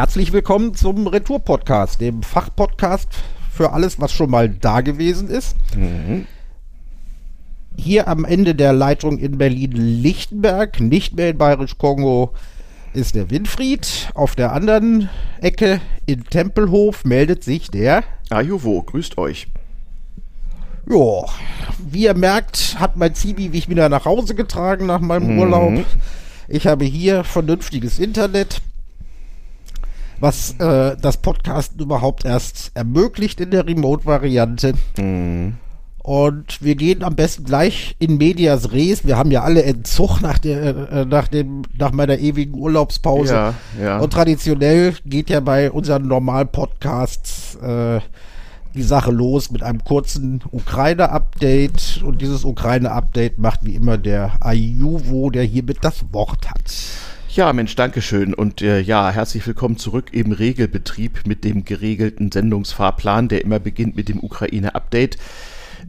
Herzlich willkommen zum Retour-Podcast, dem Fachpodcast für alles, was schon mal da gewesen ist. Mhm. Hier am Ende der Leitung in Berlin-Lichtenberg, nicht mehr in Bayerisch-Kongo, ist der Winfried. Auf der anderen Ecke in Tempelhof meldet sich der Ajuvo. Grüßt euch. Ja, wie ihr merkt, hat mein Zibi mich wieder nach Hause getragen nach meinem mhm. Urlaub. Ich habe hier vernünftiges Internet, was äh, das Podcasten überhaupt erst ermöglicht in der Remote-Variante. Mhm. Und wir gehen am besten gleich in Medias Res. Wir haben ja alle Entzug nach, der, äh, nach, dem, nach meiner ewigen Urlaubspause. Ja, ja. Und traditionell geht ja bei unseren normalen Podcasts äh, die Sache los mit einem kurzen Ukraine-Update. Und dieses Ukraine-Update macht wie immer der Ayuvo, der hiermit das Wort hat. Ja, Mensch, Dankeschön. Und äh, ja, herzlich willkommen zurück im Regelbetrieb mit dem geregelten Sendungsfahrplan, der immer beginnt mit dem Ukraine-Update.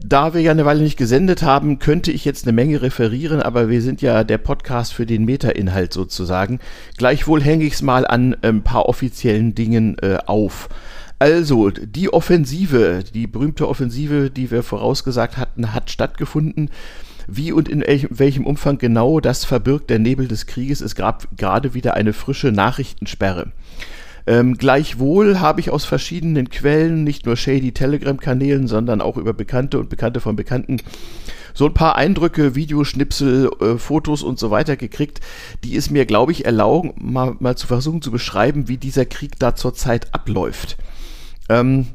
Da wir ja eine Weile nicht gesendet haben, könnte ich jetzt eine Menge referieren, aber wir sind ja der Podcast für den Meta-Inhalt sozusagen. Gleichwohl hänge ich es mal an ein ähm, paar offiziellen Dingen äh, auf. Also, die Offensive, die berühmte Offensive, die wir vorausgesagt hatten, hat stattgefunden. Wie und in welchem Umfang genau das verbirgt der Nebel des Krieges, es gab gerade wieder eine frische Nachrichtensperre. Ähm, gleichwohl habe ich aus verschiedenen Quellen, nicht nur shady Telegram-Kanälen, sondern auch über Bekannte und Bekannte von Bekannten, so ein paar Eindrücke, Videoschnipsel, äh, Fotos und so weiter gekriegt, die es mir, glaube ich, erlauben, mal, mal zu versuchen zu beschreiben, wie dieser Krieg da zurzeit abläuft. Ähm,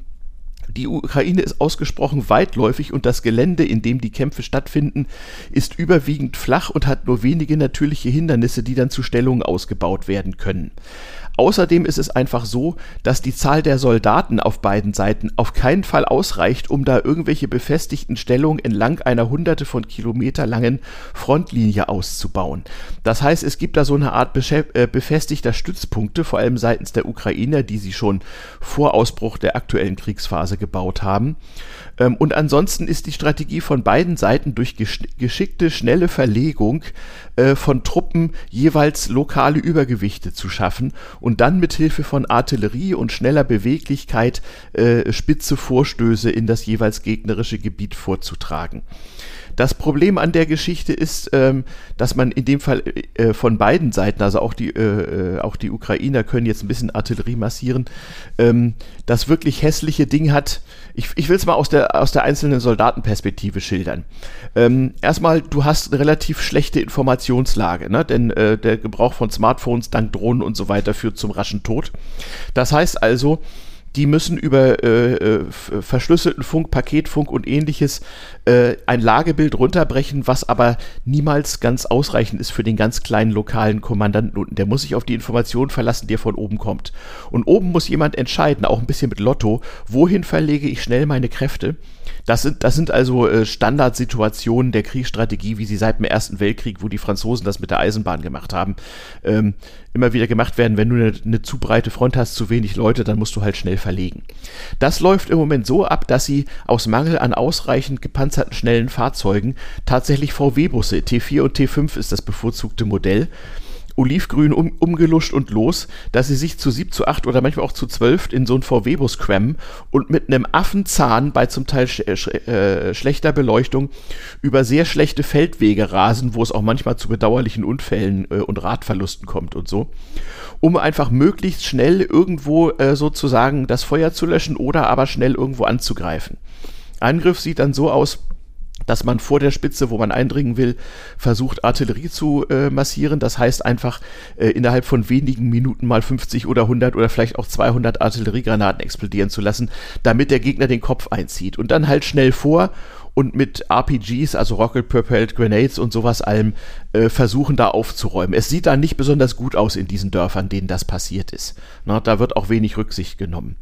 die Ukraine ist ausgesprochen weitläufig und das Gelände, in dem die Kämpfe stattfinden, ist überwiegend flach und hat nur wenige natürliche Hindernisse, die dann zu Stellungen ausgebaut werden können. Außerdem ist es einfach so, dass die Zahl der Soldaten auf beiden Seiten auf keinen Fall ausreicht, um da irgendwelche befestigten Stellungen entlang einer hunderte von Kilometer langen Frontlinie auszubauen. Das heißt, es gibt da so eine Art äh, befestigter Stützpunkte, vor allem seitens der Ukrainer, die sie schon vor Ausbruch der aktuellen Kriegsphase gebaut haben. Ähm, und ansonsten ist die Strategie von beiden Seiten durch geschickte, schnelle Verlegung äh, von Truppen jeweils lokale Übergewichte zu schaffen und dann mit Hilfe von Artillerie und schneller Beweglichkeit äh, spitze Vorstöße in das jeweils gegnerische Gebiet vorzutragen. Das Problem an der Geschichte ist, ähm, dass man in dem Fall äh, von beiden Seiten, also auch die, äh, äh, auch die Ukrainer können jetzt ein bisschen Artillerie massieren, ähm, das wirklich hässliche Ding hat. Ich, ich will es mal aus der, aus der einzelnen Soldatenperspektive schildern. Ähm, erstmal, du hast eine relativ schlechte Informationslage, ne? denn äh, der Gebrauch von Smartphones dank Drohnen und so weiter führt zum raschen Tod. Das heißt also, die müssen über äh, äh verschlüsselten Funk, Paketfunk und ähnliches äh, ein Lagebild runterbrechen, was aber niemals ganz ausreichend ist für den ganz kleinen lokalen Kommandanten unten. Der muss sich auf die Information verlassen, die von oben kommt. Und oben muss jemand entscheiden, auch ein bisschen mit Lotto, wohin verlege ich schnell meine Kräfte. Das sind, das sind also äh, Standardsituationen der Kriegsstrategie, wie sie seit dem Ersten Weltkrieg, wo die Franzosen das mit der Eisenbahn gemacht haben, ähm, immer wieder gemacht werden. Wenn du eine, eine zu breite Front hast, zu wenig Leute, dann musst du halt schnell verlegen. Das läuft im Moment so ab, dass sie aus Mangel an ausreichend gepanzerten schnellen Fahrzeugen tatsächlich VW-Busse, T4 und T5 ist das bevorzugte Modell, olivgrün um, umgeluscht und los, dass sie sich zu sieb, zu acht oder manchmal auch zu zwölf in so einen VW-Bus quemmen und mit einem Affenzahn bei zum Teil sch äh, schlechter Beleuchtung über sehr schlechte Feldwege rasen, wo es auch manchmal zu bedauerlichen Unfällen äh, und Radverlusten kommt und so, um einfach möglichst schnell irgendwo äh, sozusagen das Feuer zu löschen oder aber schnell irgendwo anzugreifen. Angriff sieht dann so aus, dass man vor der Spitze, wo man eindringen will, versucht Artillerie zu äh, massieren. Das heißt einfach äh, innerhalb von wenigen Minuten mal 50 oder 100 oder vielleicht auch 200 Artilleriegranaten explodieren zu lassen, damit der Gegner den Kopf einzieht. Und dann halt schnell vor und mit RPGs, also Rocket Propelled Grenades und sowas allem, äh, versuchen da aufzuräumen. Es sieht da nicht besonders gut aus in diesen Dörfern, denen das passiert ist. Na, da wird auch wenig Rücksicht genommen.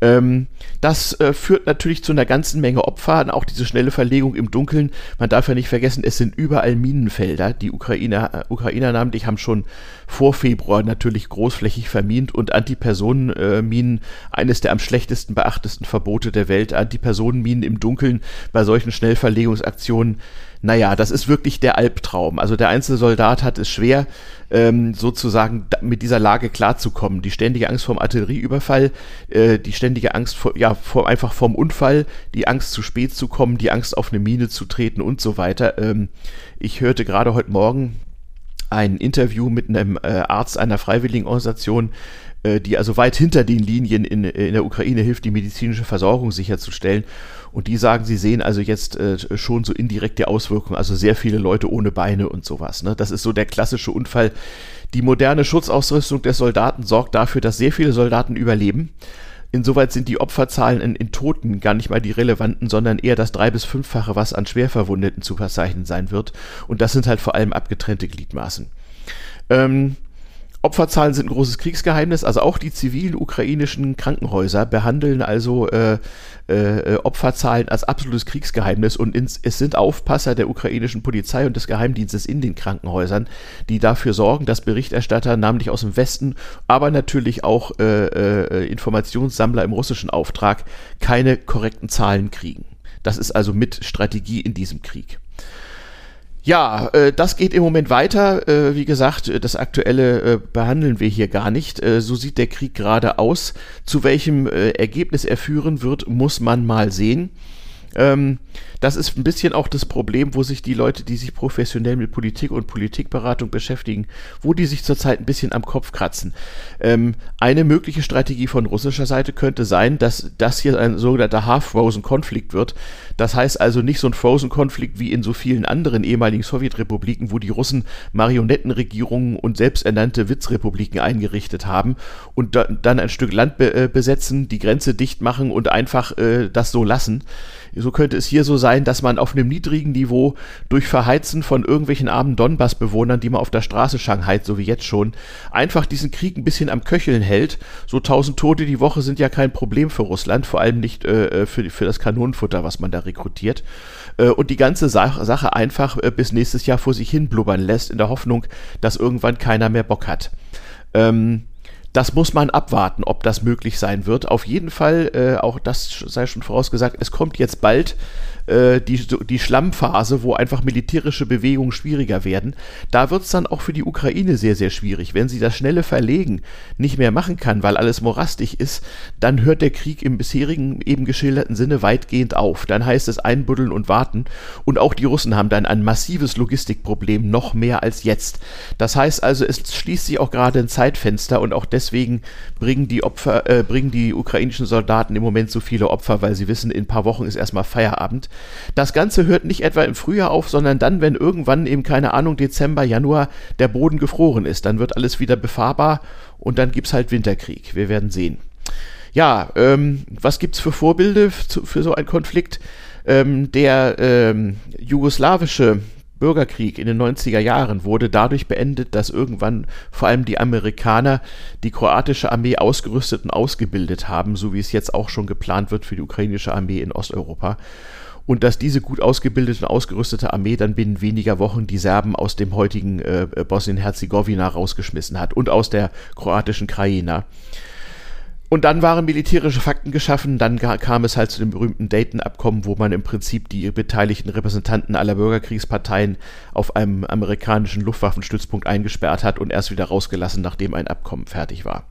Ähm, das äh, führt natürlich zu einer ganzen Menge Opfer, auch diese schnelle Verlegung im Dunkeln. Man darf ja nicht vergessen, es sind überall Minenfelder. Die Ukrainer, äh, Ukrainer namentlich haben schon vor Februar natürlich großflächig vermint und Antipersonenminen, eines der am schlechtesten beachtesten Verbote der Welt, Antipersonenminen im Dunkeln bei solchen Schnellverlegungsaktionen naja, das ist wirklich der Albtraum. Also der einzelne Soldat hat es schwer, ähm, sozusagen mit dieser Lage klarzukommen. Die ständige Angst vor dem Artillerieüberfall, äh, die ständige Angst vor, ja, vor, einfach vorm Unfall, die Angst zu spät zu kommen, die Angst auf eine Mine zu treten und so weiter. Ähm, ich hörte gerade heute Morgen ein Interview mit einem äh, Arzt einer Freiwilligenorganisation, äh, die also weit hinter den Linien in, in der Ukraine hilft, die medizinische Versorgung sicherzustellen. Und die sagen, sie sehen also jetzt äh, schon so indirekte Auswirkungen, also sehr viele Leute ohne Beine und sowas. Ne? Das ist so der klassische Unfall. Die moderne Schutzausrüstung des Soldaten sorgt dafür, dass sehr viele Soldaten überleben. Insoweit sind die Opferzahlen in, in, Toten gar nicht mal die relevanten, sondern eher das drei- bis fünffache, was an Schwerverwundeten zu verzeichnen sein wird. Und das sind halt vor allem abgetrennte Gliedmaßen. Ähm, Opferzahlen sind ein großes Kriegsgeheimnis. Also auch die zivilen ukrainischen Krankenhäuser behandeln also äh, äh, Opferzahlen als absolutes Kriegsgeheimnis und ins, es sind Aufpasser der ukrainischen Polizei und des Geheimdienstes in den Krankenhäusern, die dafür sorgen, dass Berichterstatter, namentlich aus dem Westen, aber natürlich auch äh, äh, Informationssammler im russischen Auftrag, keine korrekten Zahlen kriegen. Das ist also mit Strategie in diesem Krieg. Ja, äh, das geht im Moment weiter. Äh, wie gesagt, das Aktuelle äh, behandeln wir hier gar nicht. Äh, so sieht der Krieg gerade aus. Zu welchem äh, Ergebnis er führen wird, muss man mal sehen. Ähm, das ist ein bisschen auch das Problem, wo sich die Leute, die sich professionell mit Politik und Politikberatung beschäftigen, wo die sich zurzeit ein bisschen am Kopf kratzen. Ähm, eine mögliche Strategie von russischer Seite könnte sein, dass das hier ein sogenannter Half-Frozen-Konflikt wird. Das heißt also nicht so ein Frozen-Konflikt wie in so vielen anderen ehemaligen Sowjetrepubliken, wo die Russen Marionettenregierungen und selbsternannte Witzrepubliken eingerichtet haben und da, dann ein Stück Land be äh, besetzen, die Grenze dicht machen und einfach äh, das so lassen. So könnte es hier so sein, dass man auf einem niedrigen Niveau durch Verheizen von irgendwelchen armen Donbass-Bewohnern, die man auf der Straße Shanghai, so wie jetzt schon, einfach diesen Krieg ein bisschen am Köcheln hält. So tausend Tote die Woche sind ja kein Problem für Russland, vor allem nicht äh, für, für das Kanonenfutter, was man da rekrutiert. Äh, und die ganze Sa Sache einfach äh, bis nächstes Jahr vor sich hin blubbern lässt, in der Hoffnung, dass irgendwann keiner mehr Bock hat. Ähm, das muss man abwarten, ob das möglich sein wird. Auf jeden Fall, äh, auch das sei schon vorausgesagt, es kommt jetzt bald äh, die, die Schlammphase, wo einfach militärische Bewegungen schwieriger werden. Da wird es dann auch für die Ukraine sehr, sehr schwierig. Wenn sie das schnelle Verlegen nicht mehr machen kann, weil alles morastig ist, dann hört der Krieg im bisherigen eben geschilderten Sinne weitgehend auf. Dann heißt es einbuddeln und warten. Und auch die Russen haben dann ein massives Logistikproblem, noch mehr als jetzt. Das heißt also, es schließt sich auch gerade ein Zeitfenster und auch deswegen bringen die Opfer, äh, bringen die ukrainischen Soldaten im Moment so viele Opfer, weil sie wissen, in ein paar Wochen ist erstmal Feierabend. Das Ganze hört nicht etwa im Frühjahr auf, sondern dann, wenn irgendwann eben, keine Ahnung, Dezember, Januar der Boden gefroren ist. Dann wird alles wieder befahrbar und dann gibt es halt Winterkrieg. Wir werden sehen. Ja, ähm, was es für Vorbilder für so einen Konflikt? Ähm, der ähm, jugoslawische Bürgerkrieg in den 90er Jahren wurde dadurch beendet, dass irgendwann vor allem die Amerikaner die kroatische Armee ausgerüstet und ausgebildet haben, so wie es jetzt auch schon geplant wird für die ukrainische Armee in Osteuropa und dass diese gut ausgebildete und ausgerüstete Armee dann binnen weniger Wochen die Serben aus dem heutigen äh, Bosnien-Herzegowina rausgeschmissen hat und aus der kroatischen Krajina. Und dann waren militärische Fakten geschaffen, dann kam es halt zu dem berühmten Dayton-Abkommen, wo man im Prinzip die beteiligten Repräsentanten aller Bürgerkriegsparteien auf einem amerikanischen Luftwaffenstützpunkt eingesperrt hat und erst wieder rausgelassen, nachdem ein Abkommen fertig war.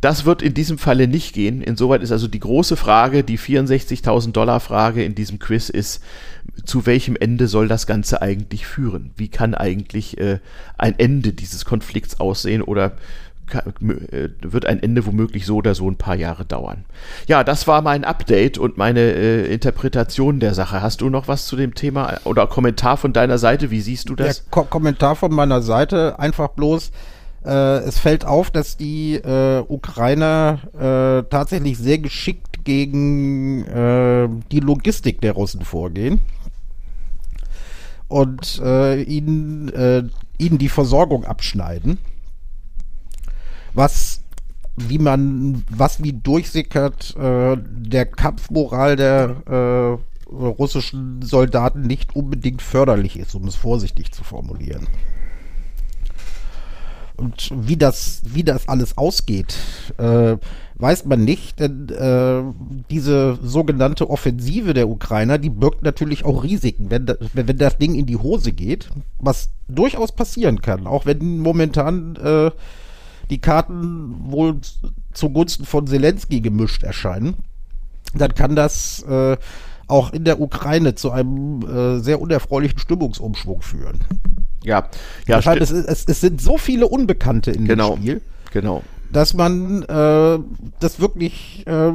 Das wird in diesem Falle nicht gehen. Insoweit ist also die große Frage, die 64.000 Dollar Frage in diesem Quiz ist, zu welchem Ende soll das Ganze eigentlich führen? Wie kann eigentlich äh, ein Ende dieses Konflikts aussehen oder wird ein Ende womöglich so oder so ein paar Jahre dauern. Ja, das war mein Update und meine äh, Interpretation der Sache. Hast du noch was zu dem Thema oder Kommentar von deiner Seite? Wie siehst du das? Der Ko Kommentar von meiner Seite einfach bloß, äh, es fällt auf, dass die äh, Ukrainer äh, tatsächlich sehr geschickt gegen äh, die Logistik der Russen vorgehen und äh, ihnen, äh, ihnen die Versorgung abschneiden. Was wie man, was wie durchsickert, der Kampfmoral der russischen Soldaten nicht unbedingt förderlich ist, um es vorsichtig zu formulieren. Und wie das, wie das alles ausgeht, äh, weiß man nicht, denn äh, diese sogenannte Offensive der Ukrainer, die birgt natürlich auch Risiken, wenn, da, wenn das Ding in die Hose geht, was durchaus passieren kann, auch wenn momentan äh, die Karten wohl zugunsten von Zelensky gemischt erscheinen, dann kann das äh, auch in der Ukraine zu einem äh, sehr unerfreulichen Stimmungsumschwung führen. Ja, ja. Das heißt, es, es, es, sind so viele Unbekannte in genau, dem Spiel. Genau. Dass man äh, das wirklich äh,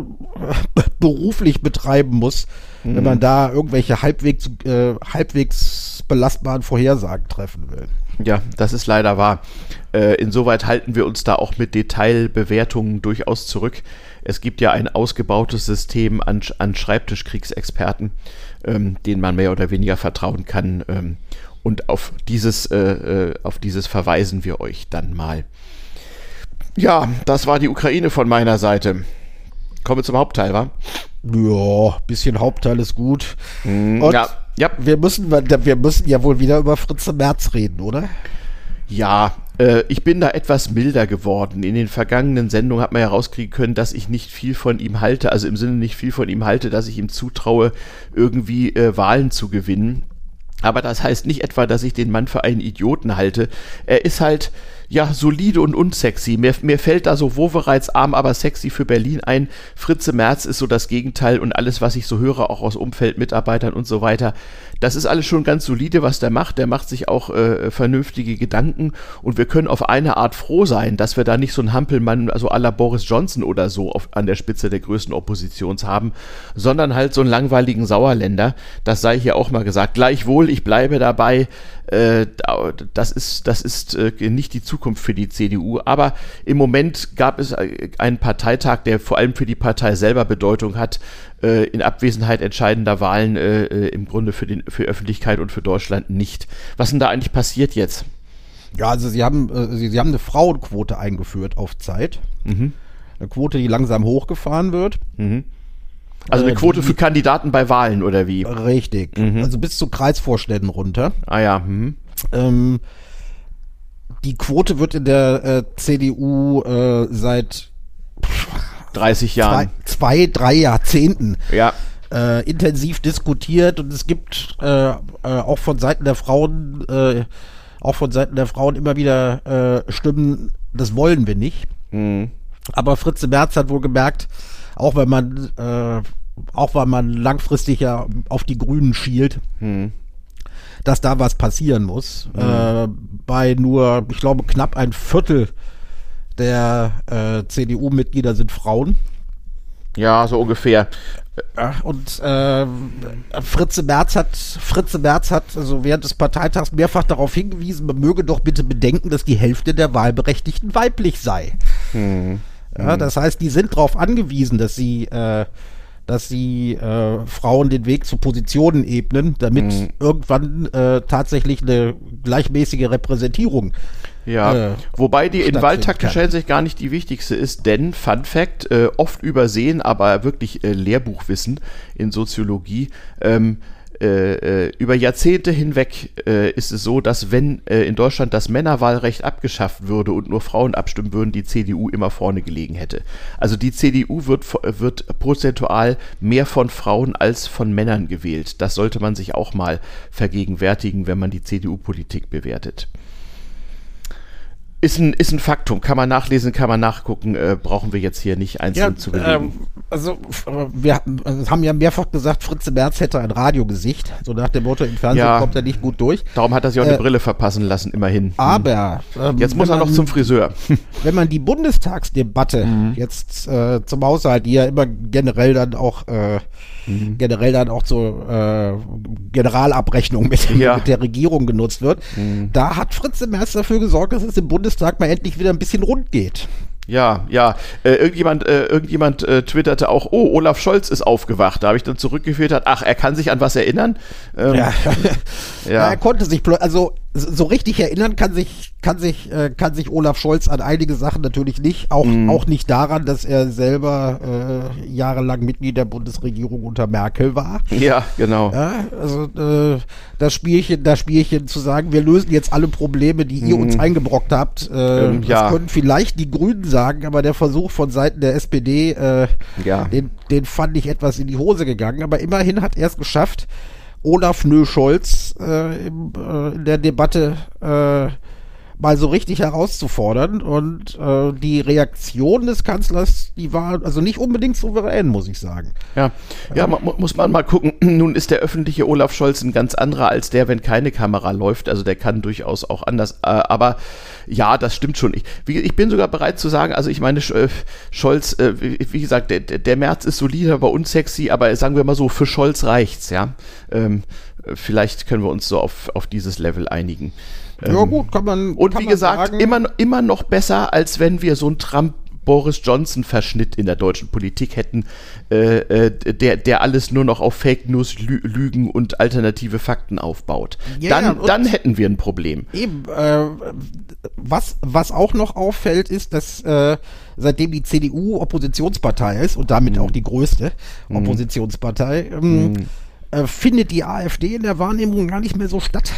beruflich betreiben muss, mhm. wenn man da irgendwelche halbwegs, äh, halbwegs belastbaren Vorhersagen treffen will. Ja, das ist leider wahr. Äh, insoweit halten wir uns da auch mit Detailbewertungen durchaus zurück. Es gibt ja ein ausgebautes System an, an Schreibtischkriegsexperten, ähm, denen man mehr oder weniger vertrauen kann. Ähm, und auf dieses, äh, äh, auf dieses verweisen wir euch dann mal. Ja, das war die Ukraine von meiner Seite. Kommen wir zum Hauptteil, wa? Ja, bisschen Hauptteil ist gut. Mm, Und ja, ja. Wir, müssen, wir müssen ja wohl wieder über Fritze Merz reden, oder? Ja, äh, ich bin da etwas milder geworden. In den vergangenen Sendungen hat man ja rauskriegen können, dass ich nicht viel von ihm halte, also im Sinne nicht viel von ihm halte, dass ich ihm zutraue, irgendwie äh, Wahlen zu gewinnen. Aber das heißt nicht etwa, dass ich den Mann für einen Idioten halte. Er ist halt, ja, solide und unsexy. Mir, mir fällt da so Wovereits arm, aber sexy für Berlin ein. Fritze Merz ist so das Gegenteil und alles, was ich so höre, auch aus Umfeldmitarbeitern und so weiter, das ist alles schon ganz solide, was der macht. Der macht sich auch äh, vernünftige Gedanken und wir können auf eine Art froh sein, dass wir da nicht so einen Hampelmann, also la Boris Johnson oder so auf, an der Spitze der größten Oppositions haben, sondern halt so einen langweiligen Sauerländer. Das sei hier auch mal gesagt. Gleichwohl, ich bleibe dabei, äh, das ist, das ist äh, nicht die Zukunft für die CDU. Aber im Moment gab es äh, einen Parteitag, der vor allem für die Partei selber Bedeutung hat, äh, in Abwesenheit entscheidender Wahlen äh, im Grunde für, den, für Öffentlichkeit und für Deutschland nicht. Was denn da eigentlich passiert jetzt? Ja, also sie haben, sie, sie haben eine Frauenquote eingeführt auf Zeit. Mhm. Eine Quote, die langsam hochgefahren wird. Mhm. Also eine Quote für Kandidaten bei Wahlen oder wie? Richtig. Mhm. Also bis zu Kreisvorständen runter. Ah ja. Mhm. Ähm, die Quote wird in der äh, CDU äh, seit 30 Jahren. Zwei, zwei drei Jahrzehnten. Ja. Äh, intensiv diskutiert und es gibt äh, äh, auch von Seiten der Frauen, äh, auch von Seiten der Frauen immer wieder äh, Stimmen, das wollen wir nicht. Mhm. Aber Fritze Merz hat wohl gemerkt, auch wenn man, äh, auch weil man langfristig ja auf die Grünen schielt, mhm. Dass da was passieren muss. Mhm. Äh, bei nur, ich glaube, knapp ein Viertel der äh, CDU-Mitglieder sind Frauen. Ja, so ungefähr. Und äh, Fritze Merz hat Fritze Merz hat also während des Parteitags mehrfach darauf hingewiesen, man möge doch bitte bedenken, dass die Hälfte der Wahlberechtigten weiblich sei. Hm. Ja, das heißt, die sind darauf angewiesen, dass sie äh, dass sie äh, Frauen den Weg zu Positionen ebnen, damit mhm. irgendwann äh, tatsächlich eine gleichmäßige Repräsentierung. Ja, äh, wobei die in wahltaktischer Hinsicht gar nicht die wichtigste ist, denn Fun Fact, äh, oft übersehen, aber wirklich äh, Lehrbuchwissen in Soziologie, ähm, äh, äh, über Jahrzehnte hinweg äh, ist es so, dass wenn äh, in Deutschland das Männerwahlrecht abgeschafft würde und nur Frauen abstimmen würden, die CDU immer vorne gelegen hätte. Also die CDU wird, wird prozentual mehr von Frauen als von Männern gewählt. Das sollte man sich auch mal vergegenwärtigen, wenn man die CDU-Politik bewertet. Ist ein, ist ein Faktum. Kann man nachlesen, kann man nachgucken. Äh, brauchen wir jetzt hier nicht einzeln ja, zu belegen. Ähm, also, wir also haben ja mehrfach gesagt, Fritze Merz hätte ein Radiogesicht. So nach dem Motto, im Fernsehen ja, kommt er nicht gut durch. Darum hat er sich auch äh, eine Brille verpassen lassen, immerhin. Hm. Aber. Ähm, jetzt muss er noch zum Friseur. Wenn man die Bundestagsdebatte mhm. jetzt äh, zum Haushalt, die ja immer generell dann auch äh, mhm. generell dann auch zur äh, Generalabrechnung mit, ja. mit, der Regierung genutzt wird. Mhm. Da hat Fritz Merz dafür gesorgt, dass es im Bundestag mal endlich wieder ein bisschen rund geht. Ja, ja. Äh, irgendjemand äh, irgendjemand äh, twitterte auch, oh, Olaf Scholz ist aufgewacht. Da habe ich dann zurückgeführt, ach, er kann sich an was erinnern. Ähm, ja. ja. ja. er konnte sich, also so richtig erinnern kann sich, kann sich, äh, kann sich Olaf Scholz an einige Sachen natürlich nicht. Auch, mm. auch nicht daran, dass er selber äh, jahrelang Mitglied der Bundesregierung unter Merkel war. Ja, genau. Ja, also äh, das Spielchen, das Spielchen zu sagen, wir lösen jetzt alle Probleme, die ihr mm. uns eingebrockt habt. Äh, ähm, das ja. können vielleicht die Grünen sagen, aber der Versuch von Seiten der SPD, äh, ja. den, den fand ich etwas in die Hose gegangen. Aber immerhin hat er es geschafft, Olaf Nö-Scholz äh, äh, in der Debatte äh, mal so richtig herauszufordern. Und äh, die Reaktion des Kanzlers, die war also nicht unbedingt souverän, muss ich sagen. Ja, ja man, muss man mal gucken. Nun ist der öffentliche Olaf Scholz ein ganz anderer als der, wenn keine Kamera läuft. Also der kann durchaus auch anders. Äh, aber ja, das stimmt schon. Ich, wie, ich bin sogar bereit zu sagen, also ich meine, äh, Scholz, äh, wie, wie, gesagt, der, der März ist solide, aber unsexy, aber sagen wir mal so, für Scholz reicht's, ja. Ähm, vielleicht können wir uns so auf, auf dieses Level einigen. Ja ähm, gut, kann man. Und kann wie gesagt, sagen. immer, immer noch besser, als wenn wir so ein Trump Boris Johnson-Verschnitt in der deutschen Politik hätten, äh, äh, der, der alles nur noch auf Fake News, Lü Lügen und alternative Fakten aufbaut. Ja, dann, dann hätten wir ein Problem. Eben, äh, was, was auch noch auffällt, ist, dass äh, seitdem die CDU Oppositionspartei ist und damit mhm. auch die größte mhm. Oppositionspartei, ähm, mhm. äh, findet die AfD in der Wahrnehmung gar nicht mehr so statt.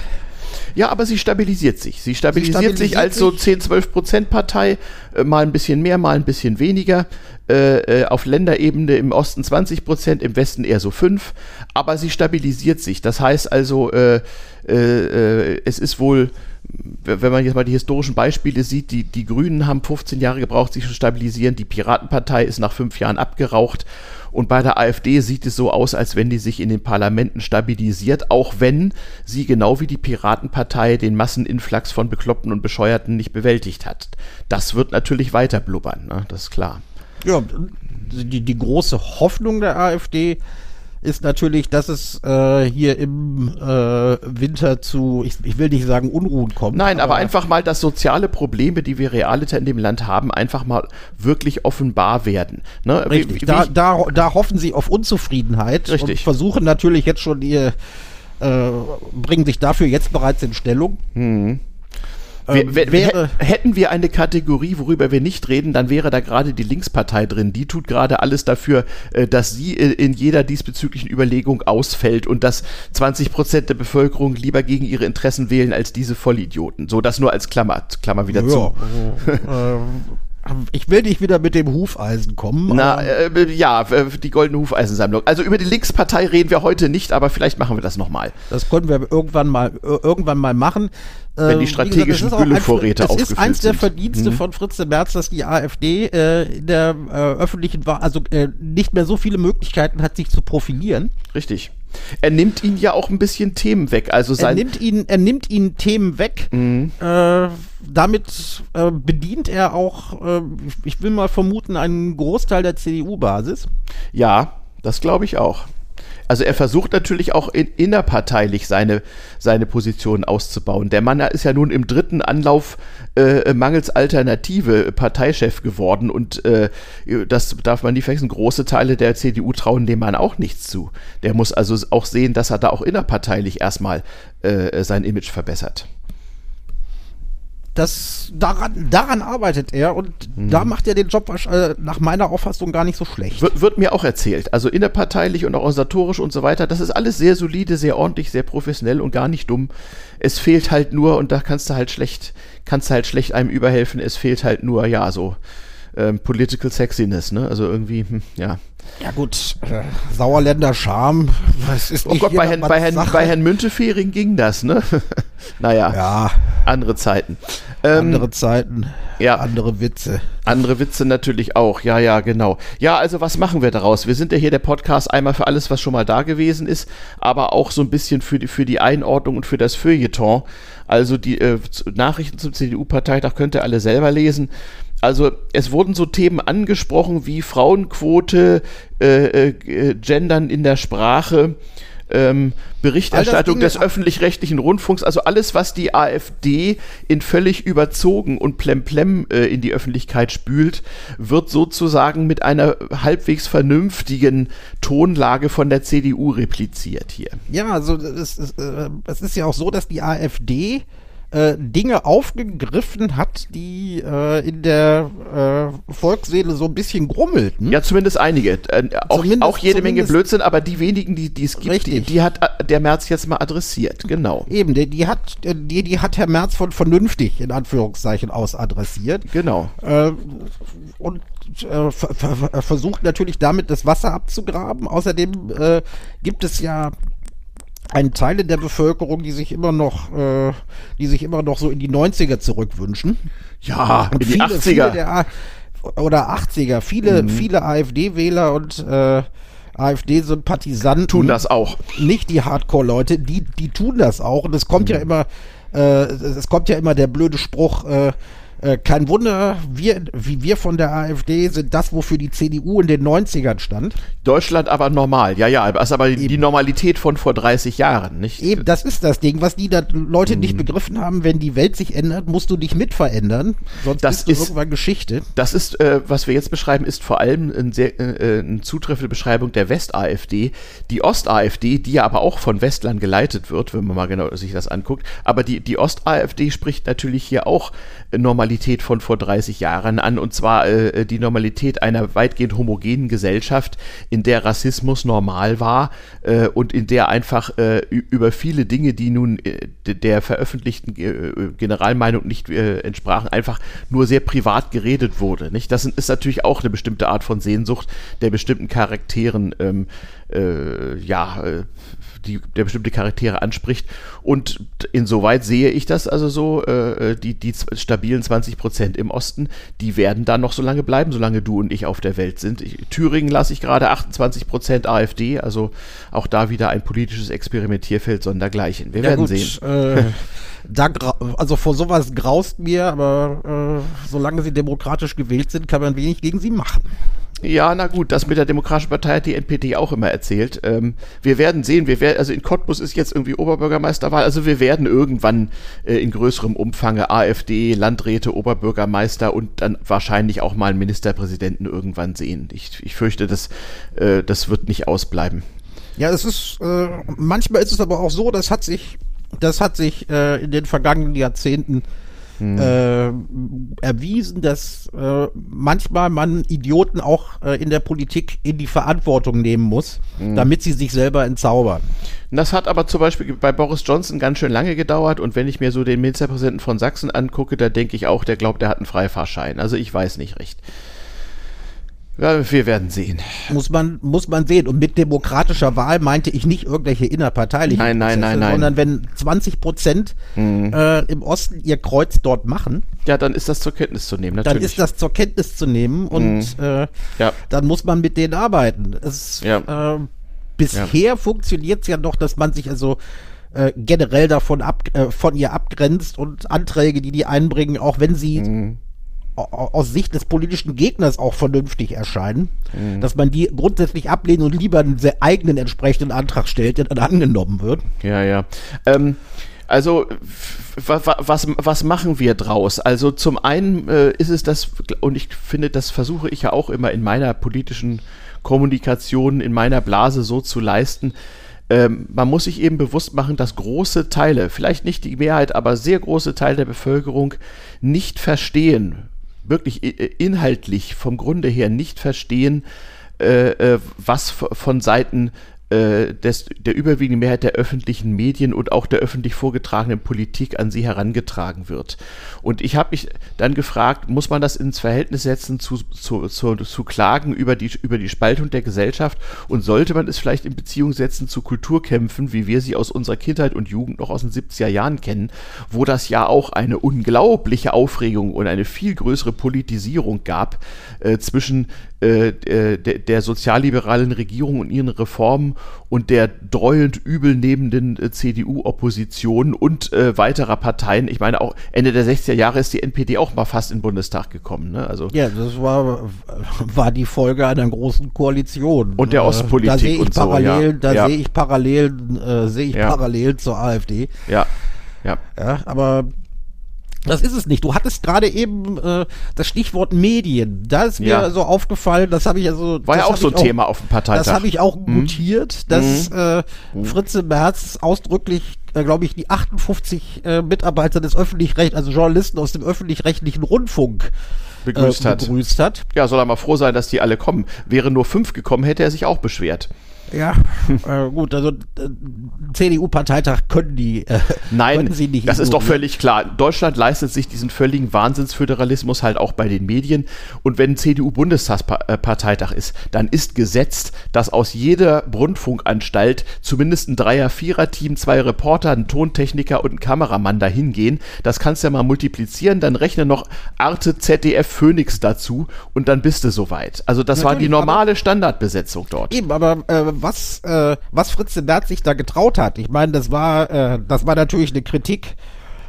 Ja, aber sie stabilisiert sich. Sie stabilisiert, sie stabilisiert sich als so 10, 12 Prozent Partei, äh, mal ein bisschen mehr, mal ein bisschen weniger. Äh, äh auf Länderebene im Osten 20 Prozent, im Westen eher so 5. Aber sie stabilisiert sich. Das heißt also, äh, äh, äh, es ist wohl wenn man jetzt mal die historischen Beispiele sieht, die, die Grünen haben 15 Jahre gebraucht, sich zu stabilisieren, die Piratenpartei ist nach fünf Jahren abgeraucht und bei der AfD sieht es so aus, als wenn die sich in den Parlamenten stabilisiert, auch wenn sie genau wie die Piratenpartei den Masseninflux von Bekloppten und Bescheuerten nicht bewältigt hat. Das wird natürlich weiter blubbern, ne? das ist klar. Ja, die, die große Hoffnung der AfD ist natürlich, dass es äh, hier im äh, Winter zu, ich, ich, will nicht sagen Unruhen kommt. Nein, aber, aber, einfach mal, dass soziale Probleme, die wir realiter in dem Land haben, einfach mal wirklich offenbar werden. Ne? Richtig, wie, wie da, da, da hoffen sie auf Unzufriedenheit richtig. und versuchen natürlich jetzt schon ihr, äh, bringen sich dafür jetzt bereits in Stellung. Mhm. Ähm, wir, wäre, hätten wir eine Kategorie, worüber wir nicht reden, dann wäre da gerade die Linkspartei drin. Die tut gerade alles dafür, äh, dass sie äh, in jeder diesbezüglichen Überlegung ausfällt und dass 20 Prozent der Bevölkerung lieber gegen ihre Interessen wählen als diese Vollidioten. So, das nur als Klammer, Klammer wieder ja, zu. Also, ich will nicht wieder mit dem Hufeisen kommen. Na, äh, ja, die goldene Hufeisensammlung. Also über die Linkspartei reden wir heute nicht, aber vielleicht machen wir das nochmal. Das können wir irgendwann mal, irgendwann mal machen. Wenn die ähm, strategischen Güllevorräte aufgefüllt sind. Es ist eins der Verdienste mhm. von Fritz de Merz, dass die AfD äh, in der äh, öffentlichen Wahl, also äh, nicht mehr so viele Möglichkeiten hat, sich zu profilieren. Richtig. Er nimmt ihnen ja auch ein bisschen Themen weg. Also sein er nimmt ihnen, er nimmt ihnen Themen weg. Mhm. Äh, damit äh, bedient er auch, äh, ich will mal vermuten, einen Großteil der CDU-Basis. Ja, das glaube ich auch. Also er versucht natürlich auch in, innerparteilich seine, seine Position auszubauen. Der Mann ist ja nun im dritten Anlauf äh, mangels Alternative Parteichef geworden und äh, das darf man nie vergessen. Große Teile der CDU trauen dem Mann auch nichts zu. Der muss also auch sehen, dass er da auch innerparteilich erstmal äh, sein Image verbessert das, daran, daran arbeitet er und mhm. da macht er den Job äh, nach meiner Auffassung gar nicht so schlecht. Wird, wird, mir auch erzählt. Also innerparteilich und organisatorisch und so weiter, das ist alles sehr solide, sehr ordentlich, sehr professionell und gar nicht dumm. Es fehlt halt nur, und da kannst du halt schlecht, kannst du halt schlecht einem überhelfen, es fehlt halt nur, ja, so ähm, Political Sexiness, ne? Also irgendwie, hm, ja. Ja gut, äh, Sauerländer Charme, was ist Oh Gott, bei Herrn, bei, Herrn, bei Herrn Müntefering ging das, ne? naja, ja. andere Zeiten. Ähm, andere Zeiten, ja. andere Witze. Andere Witze natürlich auch, ja, ja, genau. Ja, also was machen wir daraus? Wir sind ja hier der Podcast einmal für alles, was schon mal da gewesen ist, aber auch so ein bisschen für die, für die Einordnung und für das Feuilleton. Also die äh, Nachrichten zum CDU-Parteitag könnt ihr alle selber lesen. Also es wurden so Themen angesprochen wie Frauenquote, äh, äh, Gendern in der Sprache, ähm, Berichterstattung des öffentlich-rechtlichen Rundfunks, also alles, was die AfD in völlig überzogen und plemplem äh, in die Öffentlichkeit spült, wird sozusagen mit einer halbwegs vernünftigen Tonlage von der CDU repliziert hier. Ja, also es ist, äh, es ist ja auch so, dass die AfD äh, Dinge aufgegriffen hat, die äh, in der äh, Volksseele so ein bisschen grummelten. Ja, zumindest einige. Äh, auch, auch jede Menge Blödsinn, aber die wenigen, die, die es gibt, die, Richtig. die hat äh, der März jetzt mal adressiert. Genau. Eben, die, die hat die, die hat Herr Merz von vernünftig in Anführungszeichen aus adressiert. Genau. Und ver ver versucht natürlich damit das Wasser abzugraben. Außerdem gibt es ja einen Teil in der Bevölkerung, die sich immer noch, äh, die sich immer noch so in die 90er zurückwünschen. Ja, Und in die viele, 80er. viele der oder 80er, viele, Mhm. viele AfD-Wähler und äh, AfD-Sympathisanten tun das auch. nicht die Hardcore-Leute, die, die tun das auch. Und es kommt Mhm. ja immer, äh, es kommt ja immer der blöde Spruch, äh, äh, kein Wunder, wir, wie wir von der AfD sind das, wofür die CDU in den 90ern stand. Deutschland aber normal. Ja, ja, das ist aber die Normalität von vor 30 Jahren, nicht? Eben, das ist das Ding, was die Leute Mhm. nicht begriffen haben. Wenn die Welt sich ändert, musst du dich mit verändern. Sonst Das bist du ist- irgendwann Geschichte. Das ist, äh, was wir jetzt beschreiben, ist vor allem ein sehr, äh, eine zutreffende Beschreibung der West-AfD. Die Ost-AfD, die ja aber auch von Westlern geleitet wird, wenn man mal genau sich das anguckt. Aber die, die Ost-AfD spricht natürlich hier auch äh, Normalität von vor 30 Jahren an. Und zwar äh, die Normalität einer weitgehend homogenen Gesellschaft, in der Rassismus normal war äh, und in der einfach äh, über viele Dinge, die nun äh, de- der veröffentlichten äh, Generalmeinung nicht äh, entsprachen, einfach nur sehr privat geredet wurde. Nicht? Das ist natürlich auch eine bestimmte Art von Sehnsucht der bestimmten Charakteren, ähm, äh, ja, äh, die der bestimmte Charaktere anspricht. Und insoweit sehe ich das also so, äh, die, die z- stabilen 20 Prozent im Osten, die werden dann noch so lange bleiben, solange du und ich auf der Welt sind. Ich, Thüringen lasse ich gerade 28 Prozent AfD, also auch da wieder ein politisches Experimentierfeld sondergleichen. Wir werden sehen. Äh, da also vor sowas graust mir, aber äh, solange sie demokratisch gewählt sind, kann man wenig gegen sie machen. Ja, na gut, das mit der Demokratischen Partei hat die NPD auch immer erzählt. Ähm, wir werden sehen, wir werden, also in Cottbus ist jetzt irgendwie Oberbürgermeisterwahl, also wir werden irgendwann äh, in größerem Umfange AfD, Landräte, Oberbürgermeister und dann wahrscheinlich auch mal einen Ministerpräsidenten irgendwann sehen. Ich, ich fürchte, das, äh, das wird nicht ausbleiben. Ja, es ist, äh, manchmal ist es aber auch so, das hat sich, das hat sich äh, in den vergangenen Jahrzehnten äh, erwiesen, dass äh, manchmal man Idioten auch äh, in der Politik in die Verantwortung nehmen muss, damit sie sich selber entzaubern. Das hat aber zum Beispiel bei Boris Johnson ganz schön lange gedauert und wenn ich mir so den Ministerpräsidenten von Sachsen angucke, da denke ich auch, der glaubt, der hat einen Freifahrschein. Also ich weiß nicht recht. Ja, wir werden sehen. Muss man, muss man sehen. Und mit demokratischer Wahl meinte ich nicht irgendwelche innerparteilichen Nein, nein, nein, nein. sondern wenn 20 Prozent äh, im Osten ihr Kreuz dort machen, Ja, dann ist das zur Kenntnis zu nehmen, dann natürlich. ist das zur Kenntnis zu nehmen und äh, Ja. dann muss man mit denen arbeiten. Es, Ja. äh, bisher funktioniert es ja noch, dass man sich also äh, generell davon ab, äh, von ihr abgrenzt und Anträge, die die einbringen, auch wenn sie Mhm. Au- aus Sicht des politischen Gegners auch vernünftig erscheinen, Mhm. dass man die grundsätzlich ablehnt und lieber einen eigenen entsprechenden Antrag stellt, der dann angenommen wird. Ja, ja. Ähm, also, wa- wa- was, was machen wir draus? Also, zum einen äh, ist es das, und ich finde, das versuche ich ja auch immer in meiner politischen Kommunikation, in meiner Blase so zu leisten. Ähm, man muss sich eben bewusst machen, dass große Teile, vielleicht nicht die Mehrheit, aber sehr große Teile der Bevölkerung nicht verstehen, wirklich i- inhaltlich vom Grunde her nicht verstehen, äh, äh, was von Seiten äh, des, der überwiegenden Mehrheit der öffentlichen Medien und auch der öffentlich vorgetragenen Politik an sie herangetragen wird. Und ich habe mich dann gefragt, muss man das ins Verhältnis setzen zu, zu, zu, zu Klagen über die, über die Spaltung der Gesellschaft und sollte man es vielleicht in Beziehung setzen zu Kulturkämpfen, wie wir sie aus unserer Kindheit und Jugend noch aus den 70er Jahren kennen, wo das ja auch eine unglaubliche Aufregung und eine viel größere Politisierung gab äh, zwischen äh, der, der sozialliberalen Regierung und ihren Reformen und der dreuend übel nehmenden äh, CDU-Opposition und äh, weiterer Parteien. Ich meine, auch Ende der 60er Jahre ist die NPD auch mal fast in den Bundestag gekommen. Ne? Also, Ja, das war, war die Folge einer großen Koalition. Und der Äh, Ostpolitik Da sehe ich so, parallel, ja. da Ja. sehe ich parallel, äh, sehe ich Ja. parallel zur AfD. ja, ja. Ja, aber Das ist es nicht. Du hattest gerade eben äh, das Stichwort Medien. Da ist mir Ja. so aufgefallen, das habe ich also. War ja auch so ein ich Thema auf dem Parteitag. Das habe ich auch notiert, dass äh, Mhm. Fritze Merz ausdrücklich, äh, glaube ich, die 58 äh, Mitarbeiter des öffentlich-recht, also Journalisten aus dem öffentlich-rechtlichen Rundfunk Begrüßt äh, hat. begrüßt hat. Ja, soll er mal froh sein, dass die alle kommen. Wären nur fünf gekommen, hätte er sich auch beschwert. Ja, äh, gut, also äh, CDU-Parteitag können die, äh, Nein, können sie nicht das ist doch völlig klar. Deutschland leistet sich diesen völligen Wahnsinnsföderalismus halt auch bei den Medien. Und wenn ein CDU-Bundestagsparteitag ist, dann ist gesetzt, dass aus jeder Rundfunkanstalt zumindest ein Dreier-, Vierer-Team, zwei Reporter, ein Tontechniker und ein Kameramann dahin gehen. Das kannst du ja mal multiplizieren, dann rechne noch Arte, ZDF, Phoenix dazu und dann bist du soweit. Also das war die Natürlich, aber- normale Standardbesetzung dort. Eben, aber äh, was, äh, was Fritze Merz sich da getraut hat, ich meine, das war, äh, das war natürlich eine Kritik,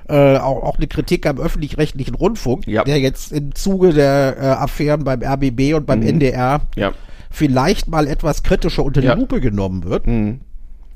äh, auch, auch eine Kritik am öffentlich-rechtlichen Rundfunk, Ja. der jetzt im Zuge der äh, Affären beim RBB und beim NDR Mhm. Ja. vielleicht mal etwas kritischer unter die Ja. Mhm. Lupe genommen wird.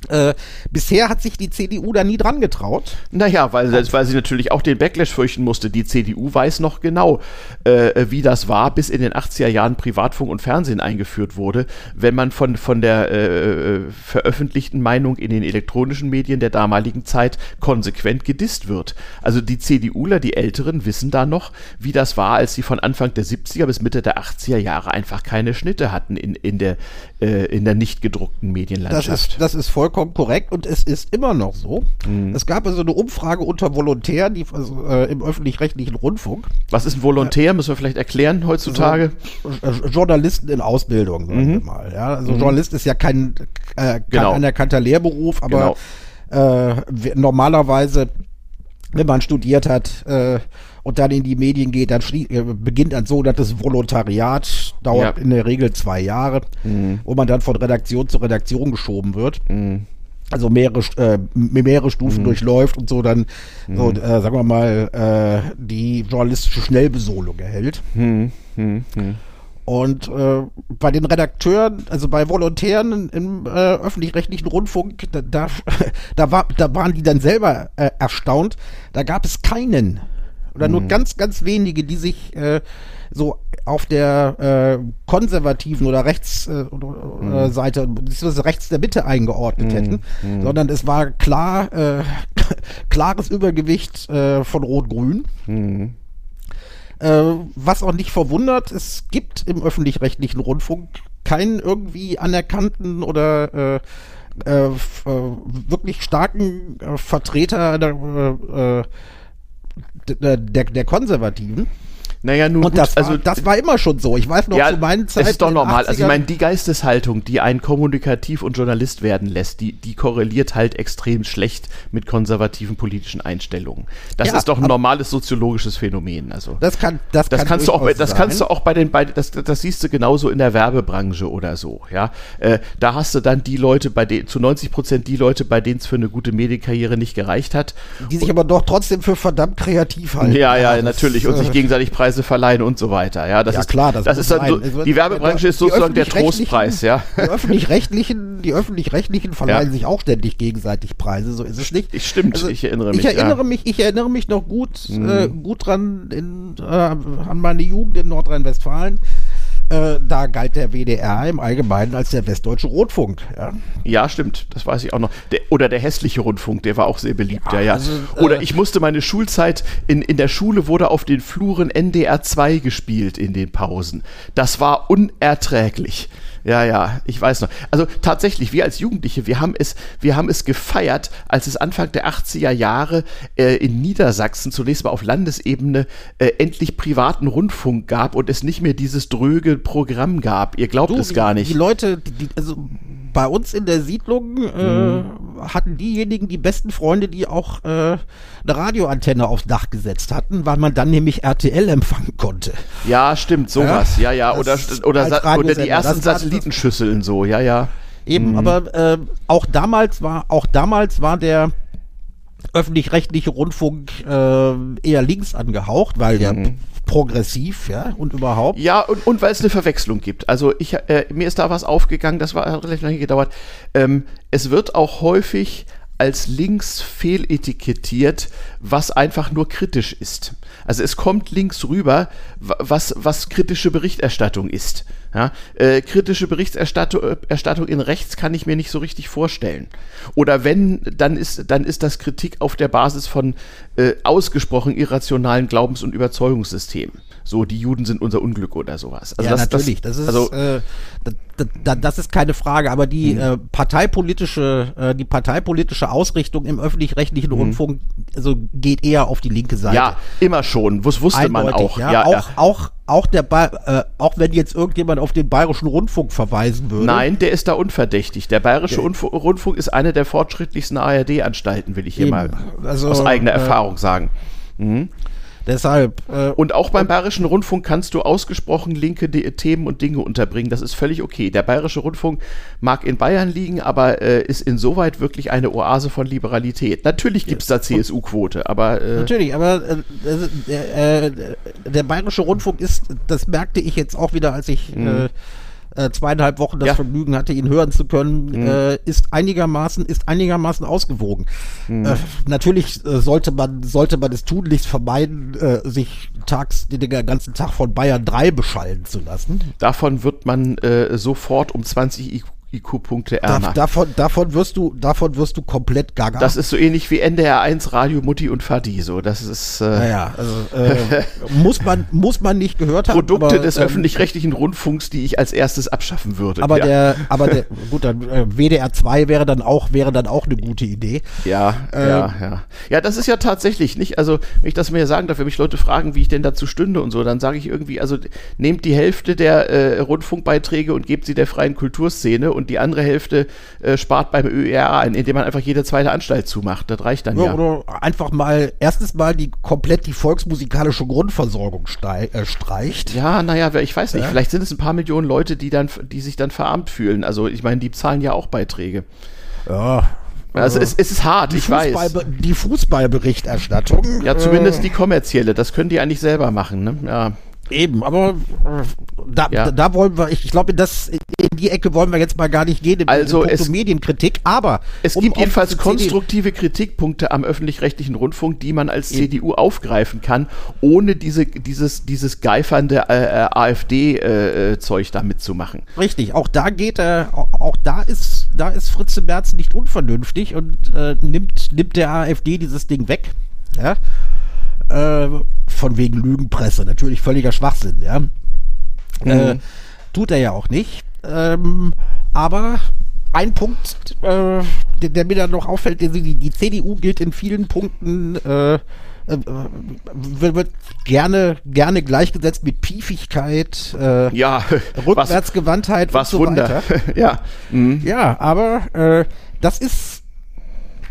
Äh, bisher hat sich die CDU da nie dran getraut. Naja, weil, weil sie natürlich auch den Backlash fürchten musste. Die CDU weiß noch genau, äh, wie das war, bis in den 80er Jahren Privatfunk und Fernsehen eingeführt wurde, wenn man von, von der äh, veröffentlichten Meinung in den elektronischen Medien der damaligen Zeit konsequent gedisst wird. Also die CDUler, die Älteren, wissen da noch, wie das war, als sie von Anfang der 70er bis Mitte der 80er Jahre einfach keine Schnitte hatten in, in der, äh, in der nicht gedruckten Das Medienlandschaft. ist, das ist vollkommen korrekt und es ist immer noch so. Mhm. Es gab also eine Umfrage unter Volontären die, also, äh, im öffentlich-rechtlichen Rundfunk. Was ist ein Volontär? Müssen wir vielleicht erklären heutzutage? Äh, Journalisten in Ausbildung, sagen wir mal. Ja, also Journalist ist ja kein, äh, kein Mhm. Genau. anerkannter Lehrberuf, aber äh, wir- normalerweise, wenn man studiert hat äh, und dann in die Medien geht, dann äh, beginnt ein sogenanntes Volontariat, dauert Ja. in der Regel zwei Jahre, wo man dann von Redaktion zu Redaktion geschoben wird. Also mehrere, äh, mehrere Stufen durchläuft und so dann, so, äh, sagen wir mal, äh, die journalistische Schnellbesohlung erhält. Und äh, bei den Redakteuren, also bei Volontären im äh, öffentlich-rechtlichen Rundfunk, da, da, da, war, da waren die dann selber erstaunt. Da gab es keinen oder nur ganz, ganz wenige, die sich äh, so auf der äh, konservativen oder rechts äh, oder, äh, Seite, beziehungsweise rechts der Mitte eingeordnet hätten, sondern es war klar, äh, klares Übergewicht äh, von Rot-Grün. Äh, was auch nicht verwundert, es gibt im öffentlich-rechtlichen Rundfunk keinen irgendwie anerkannten oder äh, äh, äh, wirklich starken äh, Vertreter der, äh, der, der, Konservativen. Naja, nun Und gut, das, war, also das war immer schon so. Ich weiß noch zu meinen Zeiten. ist doch normal. Also ich 80ern meine, die Geisteshaltung, die einen kommunikativ und Journalist werden lässt, die, die korreliert halt extrem schlecht mit konservativen politischen Einstellungen. Das Ja, ist doch ein normales soziologisches Phänomen. Also das kann, das, das kann kannst du auch, das kannst du auch bei den, bei, das, das siehst du genauso in der Werbebranche oder so, ja. Äh, da hast du dann die Leute, bei denen, zu 90 Prozent die Leute, bei denen es für eine gute Medienkarriere nicht gereicht hat. Die sich aber doch trotzdem für verdammt kreativ halten. Ja, ja, das, natürlich. Und äh, sich gegenseitig Preise verleihen und so weiter. Ja, das Ja, ist klar, das das ist dann so, die Werbebranche ist sozusagen der Trostpreis, ja. Die öffentlich-rechtlichen, die öffentlich-rechtlichen verleihen Ja. sich auch ständig gegenseitig Preise, so ist es nicht. Ich stimmt, ich erinnere mich, Ich erinnere ja. Mhm. mich, ich erinnere mich noch gut, äh, gut dran in, äh, an meine Jugend in Nordrhein-Westfalen. Äh, da galt der WDR im Allgemeinen als der Westdeutsche Rundfunk. Ja. Ja, stimmt, das weiß ich auch noch. Der, oder der hässliche Rundfunk, der war auch sehr beliebt, ja, ja. also, äh, oder ich musste meine Schulzeit, in, in der Schule wurde auf den Fluren NDR 2 gespielt in den Pausen. Das war unerträglich. Ja, ja, ich weiß noch. Also tatsächlich, wir als Jugendliche, wir haben es, wir haben es gefeiert, als es Anfang der 80er Jahre äh, in Niedersachsen, zunächst mal auf Landesebene, äh, endlich privaten Rundfunk gab und es nicht mehr dieses dröge Programm gab. Ihr glaubt Du, es gar nicht. Die Leute, die, die, also bei uns in der Siedlung äh, hatten diejenigen die besten Freunde, die auch äh, eine Radioantenne aufs Dach gesetzt hatten, weil man dann nämlich RTL empfangen konnte. Ja, stimmt, sowas. Ja, ja. Oder, das oder, Sa- oder die ersten Satellitenschüsseln so, ja, ja. Eben, aber äh, auch damals war auch damals war der öffentlich-rechtliche Rundfunk äh, eher links angehaucht, weil ja progressiv, ja, und überhaupt. Ja, und, und weil es eine Verwechslung gibt. Also ich, äh, mir ist da was aufgegangen, das war hat relativ lange gedauert. Ähm, es wird auch häufig als links fehletikettiert, was einfach nur kritisch ist. Also es kommt links rüber, was, was kritische Berichterstattung ist. Ja, äh, kritische Berichterstattung Erstattung in rechts kann ich mir nicht so richtig vorstellen. Oder wenn, dann ist, dann ist das Kritik auf der Basis von äh, ausgesprochen irrationalen Glaubens- und Überzeugungssystemen so die Juden sind unser Unglück oder sowas. Also ja, das, natürlich. Das, das ist, also, äh, das, das, ist keine Frage, aber die mhm. äh, parteipolitische, äh, die parteipolitische Ausrichtung im öffentlich-rechtlichen mhm. Rundfunk also geht eher auf die linke Seite. Ja, immer schon. Das wusste Eindeutig, man auch. Ja, ja auch, ja. auch, auch der, ba äh, auch wenn jetzt irgendjemand auf den Bayerischen Rundfunk verweisen würde. Nein, der ist da unverdächtig. Der Bayerische der, Rundfunk ist eine der fortschrittlichen ARD-Anstalten, will ich hier eben. mal also, aus eigener äh, Erfahrung sagen. Mhm. Deshalb. Äh, und auch beim Bayerischen Rundfunk kannst du ausgesprochen linke De Themen und Dinge unterbringen. Das ist völlig okay. Der Bayerische Rundfunk mag in Bayern liegen, aber äh, ist insoweit wirklich eine Oase von Liberalität. Natürlich gibt es da CSU-Quote, aber. Äh, Natürlich, aber äh, äh, der Bayerische Rundfunk ist, das merkte ich jetzt auch wieder, als ich. Mhm äh, zweieinhalb Wochen das ja. Vergnügen hatte, ihn hören zu können, mhm. äh, ist einigermaßen, ist einigermaßen ausgewogen. Mhm. Äh, natürlich äh, sollte man, sollte man es tunlichst vermeiden, äh, sich tags, den ganzen Tag von Bayern 3 beschallen zu lassen. Davon wird man äh, sofort um 20 IQ-Punkte ärmer. Da, davon, davon, wirst du, davon wirst du komplett gaga. Das ist so ähnlich wie NDR 1 Radio Mutti und Fadi. So, das ist. Äh, naja, also, äh, muss, man, muss man nicht gehört haben. Produkte aber, des ähm, öffentlich-rechtlichen Rundfunks, die ich als erstes abschaffen würde. Aber ja. der, aber der, gut, dann äh, WDR 2 wäre dann auch, wäre dann auch eine gute Idee. Ja, ähm, ja, ja. Ja, das ist ja tatsächlich nicht, also, wenn ich das mir sagen darf, wenn mich Leute fragen, wie ich denn dazu stünde und so, dann sage ich irgendwie, also, nehmt die Hälfte der äh, Rundfunkbeiträge und gebt sie der freien Kulturszene und und die andere Hälfte äh, spart beim ÖER ein, indem man einfach jede zweite Anstalt zumacht. Das reicht dann ja. ja. Oder einfach mal, erstens mal die komplett die volksmusikalische Grundversorgung äh, streicht. Ja, naja, ich weiß nicht, ja. vielleicht sind es ein paar Millionen Leute, die dann, die sich dann verarmt fühlen. Also ich meine, die zahlen ja auch Beiträge. Ja, also es, es, ist hart, ich Fußball, weiß. Die Fußballberichterstattung. Ja, zumindest äh, die kommerzielle. Das können die eigentlich selber machen. Ne? Ja. Eben, aber äh, da, ja. da, wollen wir, ich, glaube, das in die Ecke wollen wir jetzt mal gar nicht gehen. In, also es, Medienkritik, aber es um gibt jedenfalls konstruktive Kritikpunkte am öffentlich-rechtlichen Rundfunk, die man als eben. CDU aufgreifen kann, ohne diese, dieses, dieses geifernde äh, äh AfD-Zeug äh, da mitzumachen. Richtig, auch da geht er, äh, auch da ist, da ist Fritze Merz nicht unvernünftig und äh, nimmt, nimmt der AfD dieses Ding weg. Ja. Äh, von wegen Lügenpresse. Natürlich völliger Schwachsinn, ja. Mhm. Äh, tut er ja auch nicht. Ähm, aber ein Punkt, äh, der, der, mir dann noch auffällt, die, die CDU gilt in vielen Punkten äh, äh, wird, gerne gerne gleichgesetzt mit Piefigkeit, äh, ja, Rückwärtsgewandtheit was, was und so Wunder. weiter. ja, mhm. ja, aber äh, das ist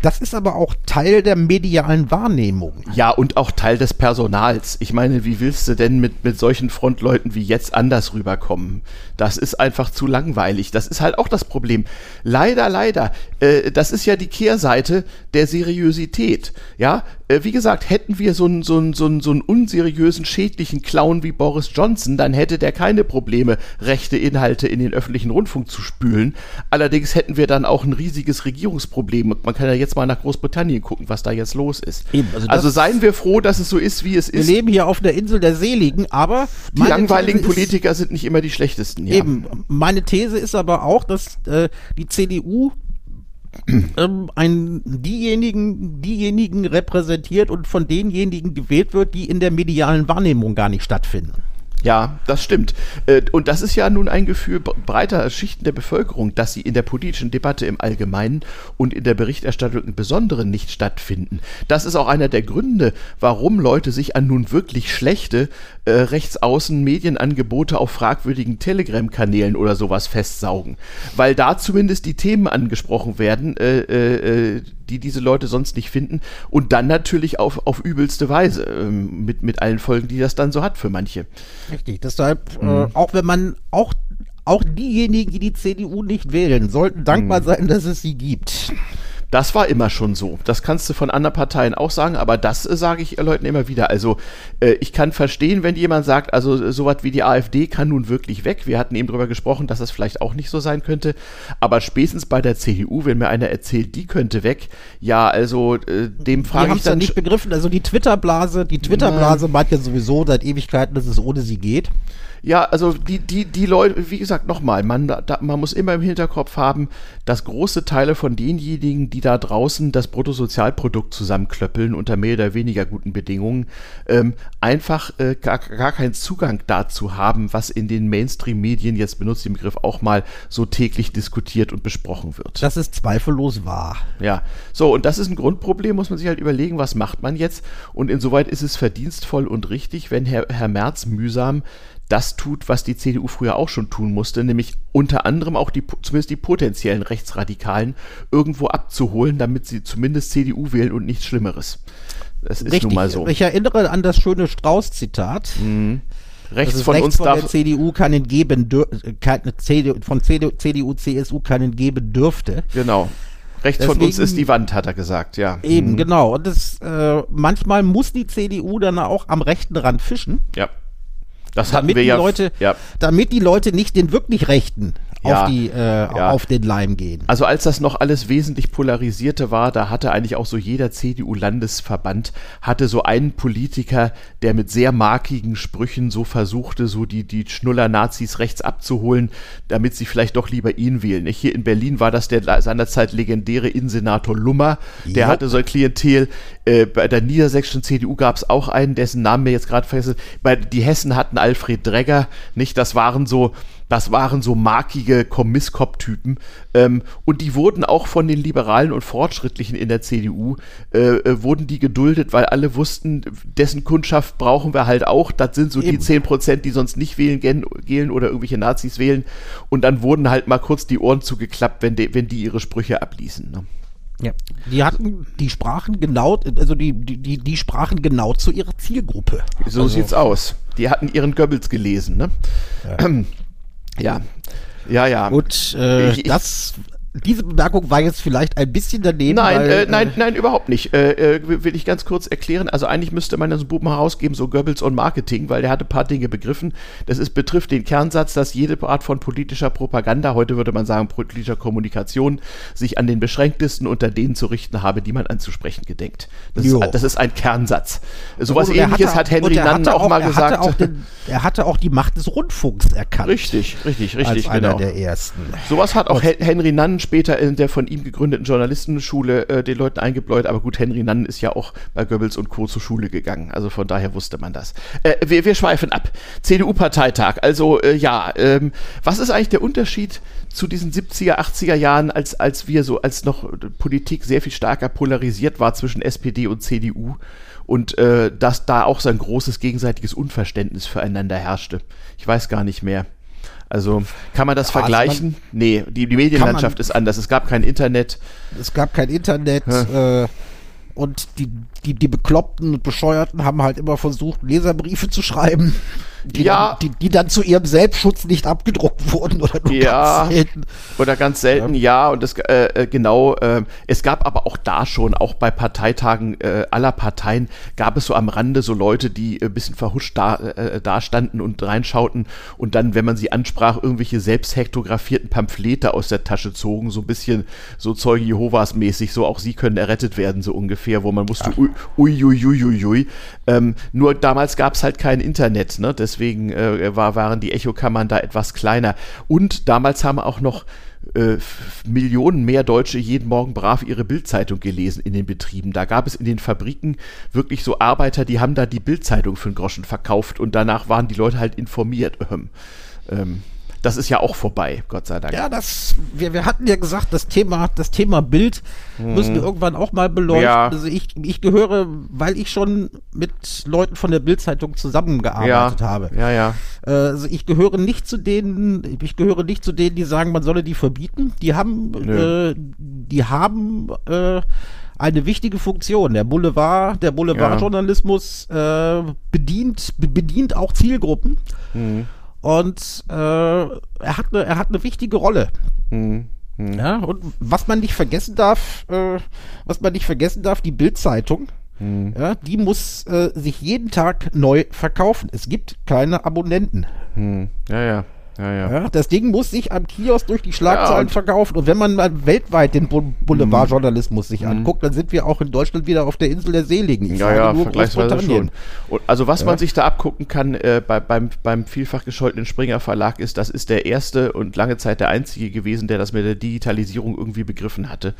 das ist aber auch Teil der medialen Wahrnehmung. Ja, und auch Teil des Personals. Ich meine, wie willst du denn mit, mit solchen Frontleuten wie jetzt anders rüberkommen? Das ist einfach zu langweilig. Das ist halt auch das Problem. Leider, leider. Äh, das ist ja die Kehrseite der Seriosität. Ja, äh, wie gesagt, hätten wir so einen, so, so, so unseriösen, schädlichen Clown wie Boris Johnson, dann hätte der keine Probleme, rechte Inhalte in den öffentlichen Rundfunk zu spülen. Allerdings hätten wir dann auch ein riesiges Regierungsproblem. Man kann ja jetzt mal nach Großbritannien gucken, was da jetzt los ist. Eben, also, also seien wir froh, dass es so ist, wie es ist. Wir leben hier auf der Insel der Seligen, aber die langweiligen Politiker sind nicht immer die schlechtesten. Ja. Eben, meine These ist aber auch, dass äh, die CDU ähm, ein, diejenigen, diejenigen repräsentiert und von denjenigen gewählt wird, die in der medialen Wahrnehmung gar nicht stattfinden. Ja, das stimmt. Äh, und das ist ja nun ein Gefühl breiter Schichten der Bevölkerung, dass sie in der politischen Debatte im Allgemeinen und in der Berichterstattung im Besonderen nicht stattfinden. Das ist auch einer der Gründe, warum Leute sich an nun wirklich schlechte äh, rechtsaußen Medienangebote auf fragwürdigen Telegram-Kanälen oder sowas festsaugen. Weil da zumindest die Themen angesprochen werden, äh, äh, die diese Leute sonst nicht finden. Und dann natürlich auf, auf übelste Weise, ähm, mit, mit allen Folgen, die das dann so hat für manche. Richtig, deshalb, mhm. äh, auch wenn man, auch, auch diejenigen, die die CDU nicht wählen, sollten dankbar mhm. sein, dass es sie gibt. Das war immer schon so. Das kannst du von anderen Parteien auch sagen, aber das äh, sage ich Leuten immer wieder. Also äh, ich kann verstehen, wenn jemand sagt, also äh, sowas wie die AfD kann nun wirklich weg. Wir hatten eben darüber gesprochen, dass das vielleicht auch nicht so sein könnte. Aber spätestens bei der CDU, wenn mir einer erzählt, die könnte weg, ja, also äh, dem frage ich dann. Ja nicht begriffen. Also die Twitter-Blase, die Twitter-Blase meint ja sowieso seit Ewigkeiten, dass es ohne sie geht. Ja, also die, die, die Leute, wie gesagt, nochmal, man, da, man muss immer im Hinterkopf haben, dass große Teile von denjenigen, die da draußen das Bruttosozialprodukt zusammenklöppeln unter mehr oder weniger guten Bedingungen, ähm, einfach äh, gar, gar keinen Zugang dazu haben, was in den Mainstream-Medien, jetzt benutzt den Begriff auch mal, so täglich diskutiert und besprochen wird. Das ist zweifellos wahr. Ja, so, und das ist ein Grundproblem, muss man sich halt überlegen, was macht man jetzt? Und insoweit ist es verdienstvoll und richtig, wenn Herr, Herr Merz mühsam das tut, was die CDU früher auch schon tun musste, nämlich unter anderem auch die, zumindest die potenziellen Rechtsradikalen irgendwo abzuholen, damit sie zumindest CDU wählen und nichts Schlimmeres. Das ist Richtig. nun mal so. Ich erinnere an das schöne Strauß-Zitat. Mhm. Rechts von rechts uns von der CDU keinen geben, keine CDU, von CDU, CDU, CSU keinen geben dürfte. Genau. Rechts Deswegen, von uns ist die Wand, hat er gesagt, ja. Eben, mhm. genau. Und das, äh, manchmal muss die CDU dann auch am rechten Rand fischen. Ja. Das hatten damit wir ja, Leute, ja. Damit die Leute nicht den wirklich Rechten ja, auf, die, äh, ja. auf den Leim gehen. Also als das noch alles wesentlich polarisierte war, da hatte eigentlich auch so jeder CDU-Landesverband, hatte so einen Politiker, der mit sehr markigen Sprüchen so versuchte, so die, die Schnuller-Nazis rechts abzuholen, damit sie vielleicht doch lieber ihn wählen. Hier in Berlin war das der seinerzeit legendäre Innensenator Lummer, der jo. hatte so ein Klientel. Äh, bei der niedersächsischen CDU gab es auch einen, dessen Namen mir jetzt gerade vergessen. Die Hessen hatten Alfred Dregger, nicht? Das waren so das waren so markige Kommisskop-Typen. Ähm, und die wurden auch von den Liberalen und Fortschrittlichen in der CDU, äh, äh, wurden die geduldet, weil alle wussten, dessen Kundschaft brauchen wir halt auch. Das sind so Eben. die 10 Prozent, die sonst nicht wählen gehen oder irgendwelche Nazis wählen. Und dann wurden halt mal kurz die Ohren zugeklappt, wenn, de, wenn die ihre Sprüche abließen. Ne? Ja. Die hatten, die sprachen genau, also die, die, die sprachen genau zu ihrer Zielgruppe. So also. sieht's aus. Die hatten ihren Goebbels gelesen, ne? Ja. Ja, ja, ja. Und äh, ich, das diese Bemerkung war jetzt vielleicht ein bisschen daneben. Nein, weil, äh, nein, äh, nein, überhaupt nicht. Äh, äh, will ich ganz kurz erklären. Also eigentlich müsste man das Buch mal herausgeben, so Goebbels und Marketing, weil der hatte ein paar Dinge begriffen. Das ist, betrifft den Kernsatz, dass jede Art von politischer Propaganda, heute würde man sagen politischer Kommunikation, sich an den beschränktesten unter denen zu richten habe, die man anzusprechen gedenkt. Das, ist, das ist, ein Kernsatz. Sowas was ähnliches hatte, hat Henry Nunn auch, auch, mal gesagt. Auch den, er hatte auch die Macht des Rundfunks erkannt. Richtig, richtig, richtig. Als genau. einer der ersten. Sowas hat auch und, Henry Nunn später in der von ihm gegründeten Journalistenschule äh, den Leuten eingebläut. Aber gut, Henry Nann ist ja auch bei Goebbels und Co. zur Schule gegangen. Also von daher wusste man das. Äh, wir, wir schweifen ab. CDU-Parteitag. Also äh, ja, ähm, was ist eigentlich der Unterschied zu diesen 70er, 80er Jahren, als, als wir so, als noch Politik sehr viel stärker polarisiert war zwischen SPD und CDU? und äh, dass da auch so ein großes gegenseitiges Unverständnis füreinander herrschte. Ich weiß gar nicht mehr. Also kann man das ja, vergleichen? Man, nee, die, die Medienlandschaft ist anders. Es gab kein Internet. Es gab kein Internet. Äh, und die, die, die Bekloppten und Bescheuerten haben halt immer versucht, Leserbriefe zu schreiben die, ja. dann, die, die, dann zu ihrem Selbstschutz nicht abgedruckt wurden oder nur ja, ganz selten. Oder ganz selten, ja. ja und das äh, äh, genau, äh, es gab aber auch da schon, auch bei Parteitagen äh, aller Parteien, gab es so am Rande so Leute, die ein bisschen verhuscht da, äh, da standen und reinschauten und dann, wenn man sie ansprach, irgendwelche selbst hektografierten Pamphlete aus der Tasche zogen, so ein bisschen so Zeugen Jehovas mäßig, so auch sie können errettet werden, so ungefähr, wo man musste, ui, ui, ui, ui. Ähm, nur damals gab es halt kein Internet, ne? Deswegen äh, war, waren die Echokammern da etwas kleiner. Und damals haben auch noch äh, Millionen mehr Deutsche jeden Morgen brav ihre Bildzeitung gelesen in den Betrieben. Da gab es in den Fabriken wirklich so Arbeiter, die haben da die Bildzeitung für einen Groschen verkauft und danach waren die Leute halt informiert. Ähm, ähm das ist ja auch vorbei, Gott sei Dank. Ja, das, wir, wir hatten ja gesagt, das Thema, das Thema Bild hm. müssen wir irgendwann auch mal beleuchten. Ja. Also ich, ich gehöre, weil ich schon mit Leuten von der Bildzeitung zusammengearbeitet ja. habe. Ja, ja. Äh, also ich gehöre nicht zu denen, ich gehöre nicht zu denen, die sagen, man solle die verbieten. Die haben, äh, die haben äh, eine wichtige Funktion. Der Boulevard, der Boulevardjournalismus äh, bedient, bedient auch Zielgruppen. Mhm. Und äh, er, hat eine, er hat eine wichtige Rolle. Mhm. Hm. Ja, und was man nicht vergessen darf, äh, was man nicht vergessen darf, die Bildzeitung, hm. ja, die muss äh, sich jeden Tag neu verkaufen. Es gibt keine Abonnenten. Hm. Ja, ja. Ja, ja. ja, das Ding muss sich am Kiosk durch die Schlagzeilen ja, verkaufen. Und wenn man mal weltweit den Boulevardjournalismus sich mhm. anguckt, dann sind wir auch in Deutschland wieder auf der Insel der Seligen. Ich ja, ja, vergleichsweise schon. Und also was man sich da abgucken kann äh, bei, beim, beim vielfach gescholtenen Springer Verlag ist, das ist der erste und lange Zeit der einzige gewesen, der das mit der Digitalisierung irgendwie begriffen hatte.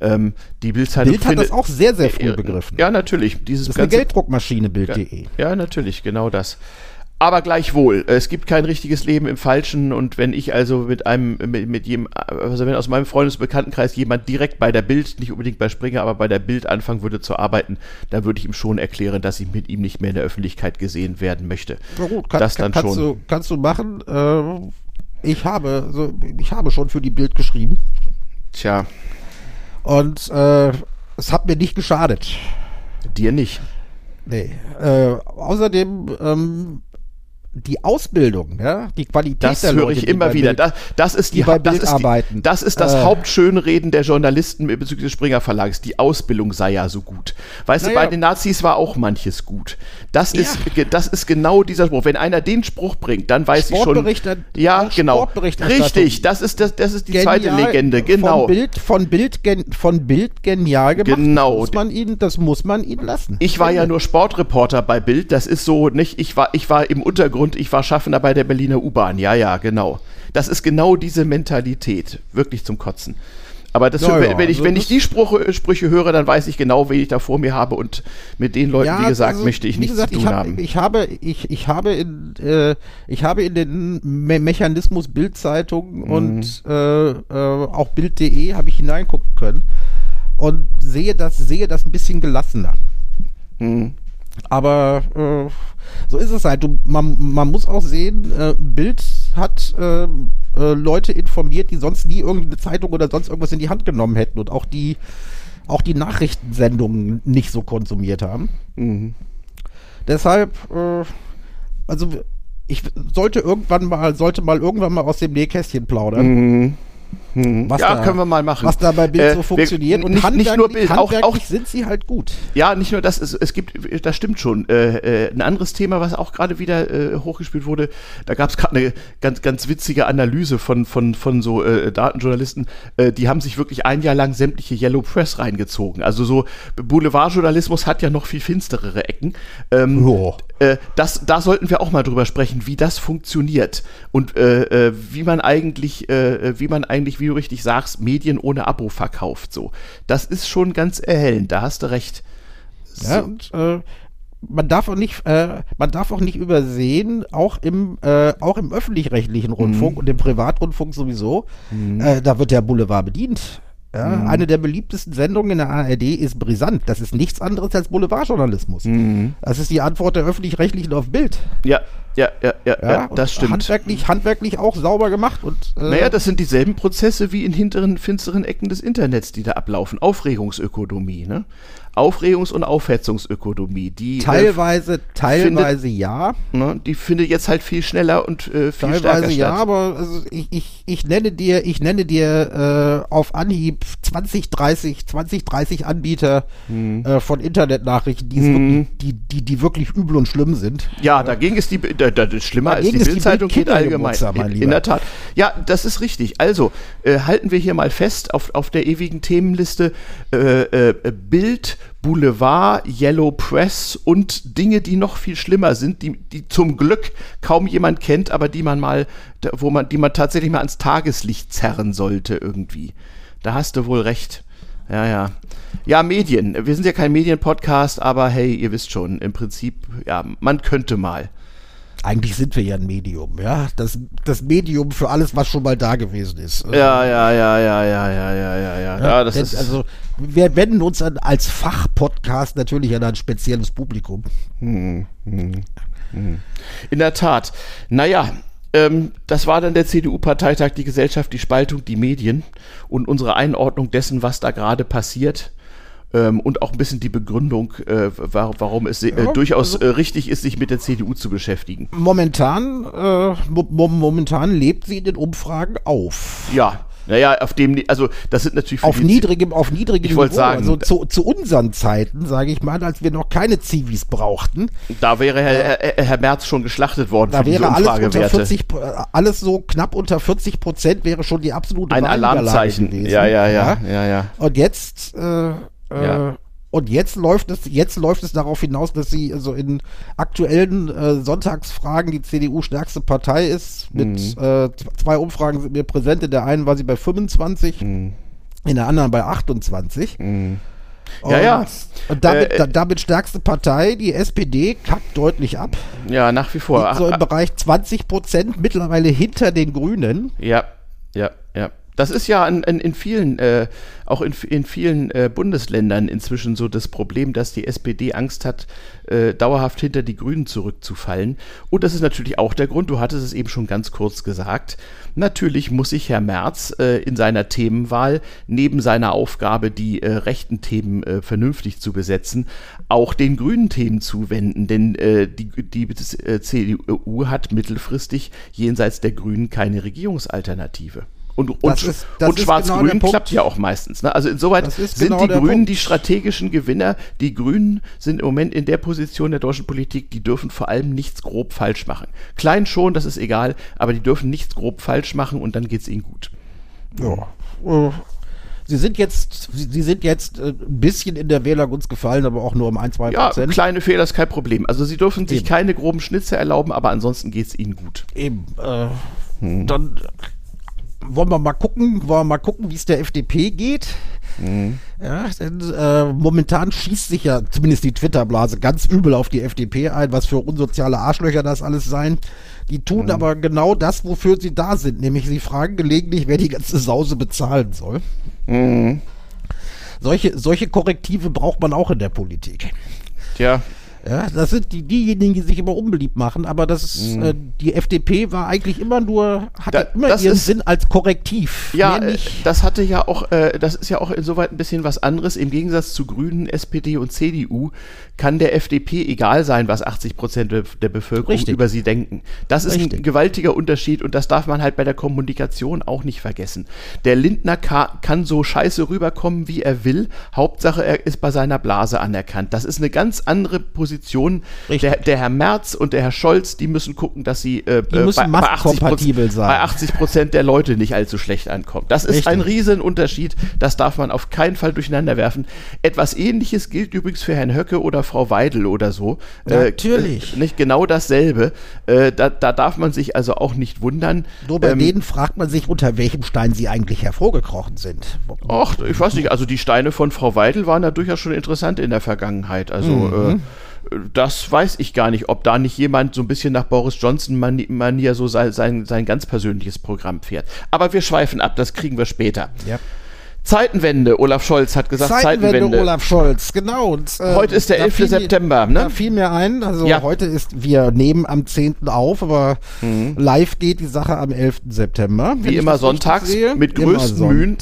Ähm, die Bildzeitung Bild hat das auch sehr, sehr früh begriffen. Ja, natürlich. Dieses das ist eine Gelddruckmaschine, Bild.de. Ja, ja, natürlich, genau das. Aber gleichwohl, es gibt kein richtiges Leben im Falschen und wenn ich also mit einem, mit, mit jedem, also wenn aus meinem Freundesbekanntenkreis jemand direkt bei der Bild, nicht unbedingt bei Springer, aber bei der Bild anfangen würde zu arbeiten, dann würde ich ihm schon erklären, dass ich mit ihm nicht mehr in der Öffentlichkeit gesehen werden möchte. Na gut, kann, das dann kannst schon. Du, kannst du machen. Äh, ich habe, so, ich habe schon für die Bild geschrieben. Tja. Und äh, es hat mir nicht geschadet. Dir nicht. Nee. Äh, außerdem ähm, die Ausbildung, ja, die Qualität das der höre ich immer wieder. Das, das, ist die, die das, ist die, das ist das äh, Hauptschönreden der Journalisten bezüglich des Springer Verlags. Die Ausbildung sei ja so gut. Weißt naja. du, bei den Nazis war auch manches gut. Das ja. ist, das ist genau dieser Spruch. Wenn einer den Spruch bringt, dann weiß ich schon. Ja, genau. Richtig. Das ist das, das ist die genial, zweite Legende. Genau. Von Bild, von Bild, von Bild genial gemacht. Genau. Das muss man ihnen, das muss man ihnen lassen. Ich war ja nur Sportreporter bei Bild. Das ist so nicht. Ich war, ich war im Untergrund Grund, ich war Schaffender bei der Berliner U-Bahn. Ja, ja, genau. Das ist genau diese Mentalität. Wirklich zum Kotzen. Aber das, ja, wenn, wenn, ich, also wenn ich die Sprüche, Sprüche höre, dann weiß ich genau, wen ich da vor mir habe und mit den Leuten, ja, wie gesagt, also, möchte ich nichts gesagt, zu tun ich hab, haben. Ich habe, ich, ich habe in, äh, ich habe in den Me Mechanismus Bildzeitung mhm. und äh, äh, auch Bild.de habe ich hineingucken können und sehe das, sehe das ein bisschen gelassener. Mhm. Aber äh, so ist es halt. Du, man, man muss auch sehen, äh, Bild hat äh, äh, Leute informiert, die sonst nie irgendeine Zeitung oder sonst irgendwas in die Hand genommen hätten und auch die, auch die Nachrichtensendungen nicht so konsumiert haben. Mhm. Deshalb, äh, also ich sollte irgendwann mal, sollte mal irgendwann mal aus dem Nähkästchen plaudern. Mhm. Mhm. ja, da, können wir mal machen. Was da bei Bild äh, so funktioniert. Wir, und nicht, nicht nur Bild, auch, auch sind sie halt gut. Ja, nicht nur das, es, es gibt, das stimmt schon. Äh, äh, ein anderes Thema, was auch gerade wieder äh, hochgespielt wurde, da gab es gerade eine ganz, ganz witzige Analyse von, von, von so äh, Datenjournalisten, äh, die haben sich wirklich ein Jahr lang sämtliche Yellow Press reingezogen. Also so Boulevardjournalismus hat ja noch viel finsterere Ecken. Ähm, oh. das, da sollten wir auch mal drüber sprechen, wie das funktioniert und wie man eigentlich, wie man eigentlich wie du richtig sagst, Medien ohne Abo verkauft. So, das ist schon ganz erhellend. Da hast du recht. So. Ja, und äh, man darf auch nicht, äh, man darf auch nicht übersehen, auch im, äh, auch im öffentlich-rechtlichen Rundfunk mhm. und im Privatrundfunk sowieso, mhm. äh, da wird der Boulevard bedient. Ja, mhm. Eine der beliebtesten Sendungen in der ARD ist brisant. Das ist nichts anderes als Boulevardjournalismus. Mhm. Das ist die Antwort der öffentlich-rechtlichen auf Bild. Ja, ja, ja, ja, ja das stimmt. Handwerklich, handwerklich auch sauber gemacht. Und, äh, naja, das sind dieselben Prozesse wie in hinteren, finsteren Ecken des Internets, die da ablaufen. Aufregungsökonomie, ne? Aufregungs- und Aufhetzungsökonomie. Die, teilweise, äh, teilweise findet, ja. Ne, die findet jetzt halt viel schneller und äh, viel teilweise stärker statt. ja, aber also ich, ich, ich nenne dir, ich nenne dir äh, auf Anhieb 20, 30, 20, 30 Anbieter hm. äh, von Internetnachrichten, die, hm. wirklich, die, die, die wirklich übel und schlimm sind. Ja, dagegen ist die, da, da, schlimmer als die Bildzeitung geht allgemein. In, in, der Tat. Ja, das ist richtig. Also äh, halten wir hier mal fest auf, auf der ewigen Themenliste äh, Bild Boulevard, Yellow Press und Dinge, die noch viel schlimmer sind, die, die zum Glück kaum jemand kennt, aber die man mal, wo man, die man tatsächlich mal ans Tageslicht zerren sollte irgendwie. Da hast du wohl recht. Ja, ja. Ja, Medien. Wir sind ja kein Medienpodcast, aber hey, ihr wisst schon, im Prinzip, ja, man könnte mal. Eigentlich sind wir ja ein Medium, ja. Das, das Medium für alles, was schon mal da gewesen ist. Ja, ja, ja, ja, ja, ja, ja, ja, ja. ja das ist also wir wenden uns an, als Fachpodcast natürlich an ein spezielles Publikum. Hm, hm, hm. In der Tat. Naja, ähm, das war dann der CDU-Parteitag, die Gesellschaft, die Spaltung, die Medien und unsere Einordnung dessen, was da gerade passiert ähm, und auch ein bisschen die Begründung, äh, warum es äh, ja, durchaus also, äh, richtig ist, sich mit der CDU zu beschäftigen. Momentan, äh, mo momentan lebt sie in den Umfragen auf. Ja, Naja, auf dem, also das sind natürlich auf niedrigem, auf niedrigem ich Niveau. Sagen, also zu, zu unseren Zeiten, sage ich mal, als wir noch keine Zivis brauchten. Da wäre Herr, Herr, Herr Merz schon geschlachtet worden. Da wäre alles unter 40, alles so knapp unter 40 Prozent wäre schon die absolute Ein Alarmzeichen. Gewesen. Ja, ja, ja, ja, ja. Und jetzt äh, ja. Äh, und jetzt läuft es, jetzt läuft es darauf hinaus, dass sie also in aktuellen äh, Sonntagsfragen die CDU stärkste Partei ist. Mit mhm. äh, zwei Umfragen sind mir präsent. In der einen war sie bei 25, mhm. in der anderen bei 28. Mhm. Und, ja, ja. Und damit, äh, damit stärkste Partei, die SPD, kackt deutlich ab. Ja, nach wie vor. so im Bereich 20 Prozent, mittlerweile hinter den Grünen. Ja, ja, ja. Das ist ja in, in, in vielen, äh, auch in, in vielen äh, Bundesländern inzwischen so das Problem, dass die SPD Angst hat, äh, dauerhaft hinter die Grünen zurückzufallen. Und das ist natürlich auch der Grund, du hattest es eben schon ganz kurz gesagt, natürlich muss sich Herr Merz äh, in seiner Themenwahl neben seiner Aufgabe, die äh, rechten Themen äh, vernünftig zu besetzen, auch den grünen Themen zuwenden. Denn die, die CDU hat mittelfristig jenseits der Grünen keine Regierungsalternative. Und, und, ist, und Schwarz-Grün genau klappt ja auch meistens. Ne? Also insoweit sind genau die Grünen Punkt. die strategischen Gewinner. Die Grünen sind im Moment in der Position der deutschen Politik, die dürfen vor allem nichts grob falsch machen. Klein schon, das ist egal, aber die dürfen nichts grob falsch machen und dann geht es ihnen gut. Ja. Äh, sie sind jetzt, sie sind jetzt äh, ein bisschen in der Wählergunst gefallen, aber auch nur um ein, zwei Prozent. Ja, kleine Fehler ist kein Problem. Also sie dürfen sich Eben. keine groben Schnitze erlauben, aber ansonsten geht es ihnen gut. Eben. Äh, hm. Dann wollen wir mal gucken, wollen wir mal gucken, wie es der FDP geht. Mhm. Ja, denn äh, momentan schießt sich ja zumindest die Twitter-Blase ganz übel auf die FDP ein, was für unsoziale Arschlöcher das alles sein. Die tun mhm. aber genau das, wofür sie da sind, nämlich sie fragen gelegentlich, wer die ganze Sause bezahlen soll. Mhm. Solche, solche Korrektive braucht man auch in der Politik. Tja, ja, das sind die, diejenigen, die sich immer unbeliebt machen, aber das ist, mhm. äh, die FDP war eigentlich immer nur, hatte da, immer ihren ist, Sinn als Korrektiv. Ja, äh, das hatte ja auch, äh, das ist ja auch insoweit ein bisschen was anderes. Im Gegensatz zu Grünen, SPD und CDU kann der FDP egal sein, was 80 Prozent der Bevölkerung Richtig. über sie denken. Das ist Richtig. ein gewaltiger Unterschied und das darf man halt bei der Kommunikation auch nicht vergessen. Der Lindner kann so scheiße rüberkommen, wie er will. Hauptsache, er ist bei seiner Blase anerkannt. Das ist eine ganz andere Position Positionen. Der, der, Herr Merz und der Herr Scholz, die müssen gucken, dass sie äh, die müssen bei, bei, 80 sein. bei 80 Prozent der Leute nicht allzu schlecht ankommen. Das ist Richtig. ein Riesenunterschied. Das darf man auf keinen Fall durcheinander werfen. Etwas Ähnliches gilt übrigens für Herrn Höcke oder Frau Weidel oder so. Äh, Natürlich. Äh, nicht genau dasselbe. Äh, da, da, darf man sich also auch nicht wundern. Nur bei ähm, denen fragt man sich, unter welchem Stein sie eigentlich hervorgekrochen sind. Ach, ich weiß nicht. Also die Steine von Frau Weidel waren ja durchaus schon interessant in der Vergangenheit. Also mhm. äh, das weiß ich gar nicht, ob da nicht jemand so ein bisschen nach Boris Johnson-Manier so sein, sein, sein ganz persönliches Programm fährt. Aber wir schweifen ab, das kriegen wir später. Ja. Zeitenwende, Olaf Scholz hat gesagt, Zeitenwende. Zeitenwende. Olaf Scholz, genau. Und, äh, heute ist der 11. September, ne? Da fiel mir ein, also ja. heute ist, wir nehmen am 10. auf, aber mhm. live geht die Sache am 11. September. Wie immer sonntags, mit größten Mühen.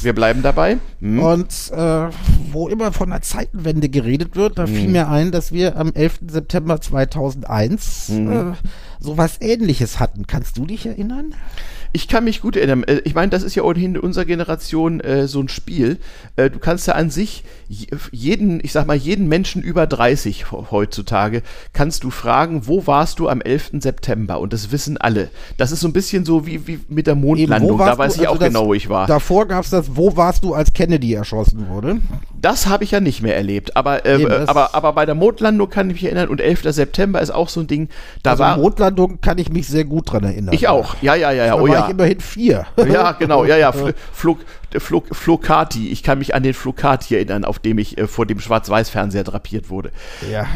Wir bleiben dabei. Mhm. Und äh, wo immer von der Zeitenwende geredet wird, da mhm. fiel mir ein, dass wir am 11. September 2001 mhm. äh, sowas ähnliches hatten. Kannst du dich erinnern? Ich kann mich gut erinnern. Äh, ich meine, das ist ja ohnehin in unserer Generation äh, so ein Spiel. Äh, du kannst ja an sich jeden, ich sag mal, jeden Menschen über 30 heutzutage kannst du fragen, wo warst du am 11. September? Und das wissen alle. Das ist so ein bisschen so wie, wie mit der Mondlandung. Da weiß du, ich also auch das, genau, wo ich war. Davor gab es das, wo warst du, als Kennedy erschossen wurde? Das habe ich ja nicht mehr erlebt. Aber, äh, Eben, aber, aber bei der Mondlandung kann ich mich erinnern. Und 11. September ist auch so ein Ding. Da also war Mondlandung kann ich mich sehr gut dran erinnern. Ich auch. Ja, ja, ja, ja. Oh ja ich immerhin vier. Ja, genau, ja, ja. Flug, Flug, Flocati, ich kann mich an den Flocati erinnern, auf dem ich äh, vor dem Schwarz-Weiß-Fernseher drapiert wurde. Ja.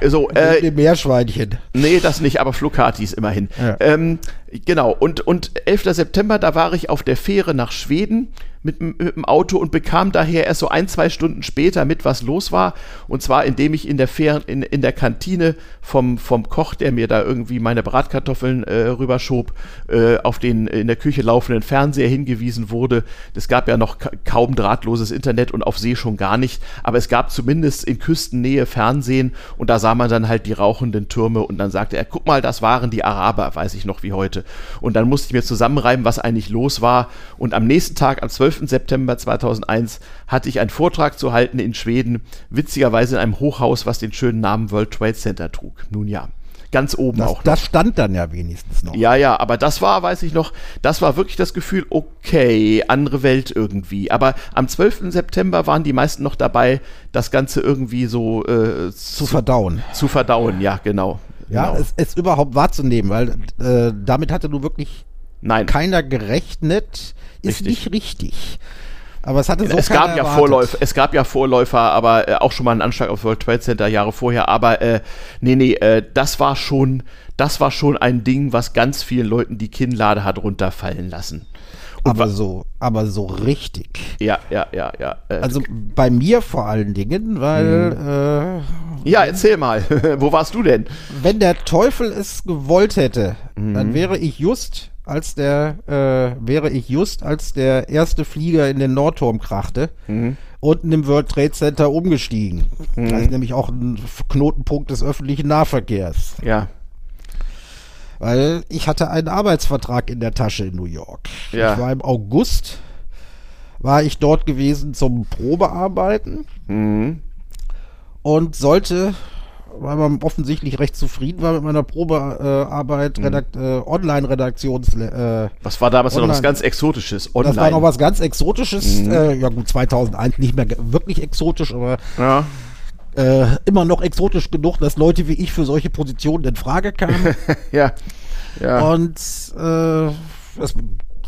Äh, so, äh, dem Meerschweinchen. Nee, das nicht, aber Flocatis immerhin. Ja. Ähm, genau, und, und 11. September, da war ich auf der Fähre nach Schweden mit, mit dem Auto und bekam daher erst so ein, zwei Stunden später mit, was los war. Und zwar, indem ich in der, Fer in, in der Kantine vom, vom Koch, der mir da irgendwie meine Bratkartoffeln äh, rüberschob, äh, auf den in der Küche laufenden Fernseher hingewiesen wurde. Es gab ja noch ka kaum drahtloses Internet und auf See schon gar nicht, aber es gab zumindest in Küstennähe Fernsehen und da sah man dann halt die rauchenden Türme und dann sagte er, guck mal, das waren die Araber, weiß ich noch wie heute. Und dann musste ich mir zusammenreiben, was eigentlich los war. Und am nächsten Tag, am 12. 12. September 2001 hatte ich einen Vortrag zu halten in Schweden, witzigerweise in einem Hochhaus, was den schönen Namen World Trade Center trug. Nun ja ganz oben das, auch. Noch. Das stand dann ja wenigstens noch. Ja, ja, aber das war, weiß ich noch, das war wirklich das Gefühl, okay, andere Welt irgendwie. Aber am 12. September waren die meisten noch dabei, das Ganze irgendwie so äh, zu, zu, verdauen. Zu verdauen, ja, genau. Ja, genau. Es, es, überhaupt wahrzunehmen, weil äh, damit hatte du wirklich Nein. keiner gerechnet ist richtig. nicht richtig. Aber es hatte so es gab ja Vorläufer, es gab ja Vorläufer, aber äh, auch schon mal einen Anschlag auf World Trade Center Jahre vorher. Aber äh, nee, nee, äh, das war schon, das war schon ein Ding, was ganz vielen Leuten die Kinnlade hat runterfallen lassen. Und aber so, aber so richtig. Ja, ja, ja, ja. Äh, also bei mir vor allen Dingen, weil. Mhm. Äh, ja, erzähl mal. Wo warst du denn? Wenn der Teufel es gewollt hätte, mhm. dann wäre ich just als der, äh, wäre ich just, als der erste Flieger in den Nordturm krachte, mhm. unten im World Trade Center umgestiegen. Mhm. Das ist nämlich auch ein Knotenpunkt des öffentlichen Nahverkehrs. Ja. Weil ich hatte einen Arbeitsvertrag in der Tasche in New York. Ja. Ich war im August, war ich dort gewesen zum Probearbeiten mhm. und sollte weil man offensichtlich recht zufrieden war mit meiner Probearbeit, äh, Redakt, äh, Online-Redaktions. Äh, was war damals Online noch was ganz Exotisches? Online. Das war noch was ganz Exotisches. Mhm. Äh, ja gut, 2001 nicht mehr wirklich exotisch, aber ja. äh, immer noch exotisch genug, dass Leute wie ich für solche Positionen in Frage kamen. ja. ja. Und äh, es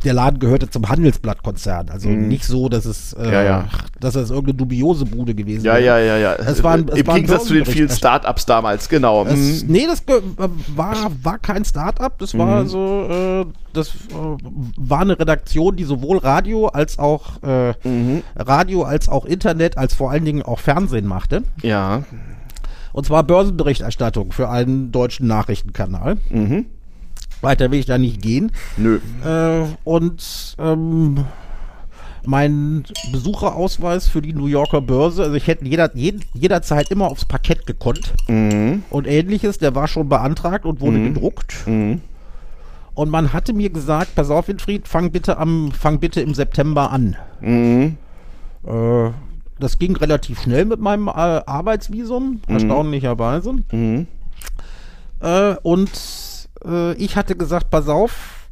der Laden gehörte zum Handelsblattkonzern. Also mhm. nicht so, dass es, äh, ja, ja. dass es irgendeine dubiose Bude gewesen ja, wäre. Ja, ja, ja, Es war, es Im war Gegensatz zu den vielen Startups damals, genau. Es, mhm. Nee, das war, war kein Startup. Das war mhm. so, äh, das äh, war eine Redaktion, die sowohl Radio als auch äh, mhm. Radio als auch Internet als vor allen Dingen auch Fernsehen machte. Ja. Und zwar Börsenberichterstattung für einen deutschen Nachrichtenkanal. Mhm. Weiter will ich da nicht gehen. Nö. Äh, und ähm, mein Besucherausweis für die New Yorker Börse, also ich hätte jeder, jed, jederzeit immer aufs Parkett gekonnt. Mhm. Und ähnliches, der war schon beantragt und wurde mhm. gedruckt. Mhm. Und man hatte mir gesagt, pass auf, Winfried, fang bitte am, fang bitte im September an. Mhm. Äh, das ging relativ schnell mit meinem äh, Arbeitsvisum, mhm. erstaunlicherweise. Mhm. Äh, und äh, ich hatte gesagt, pass auf,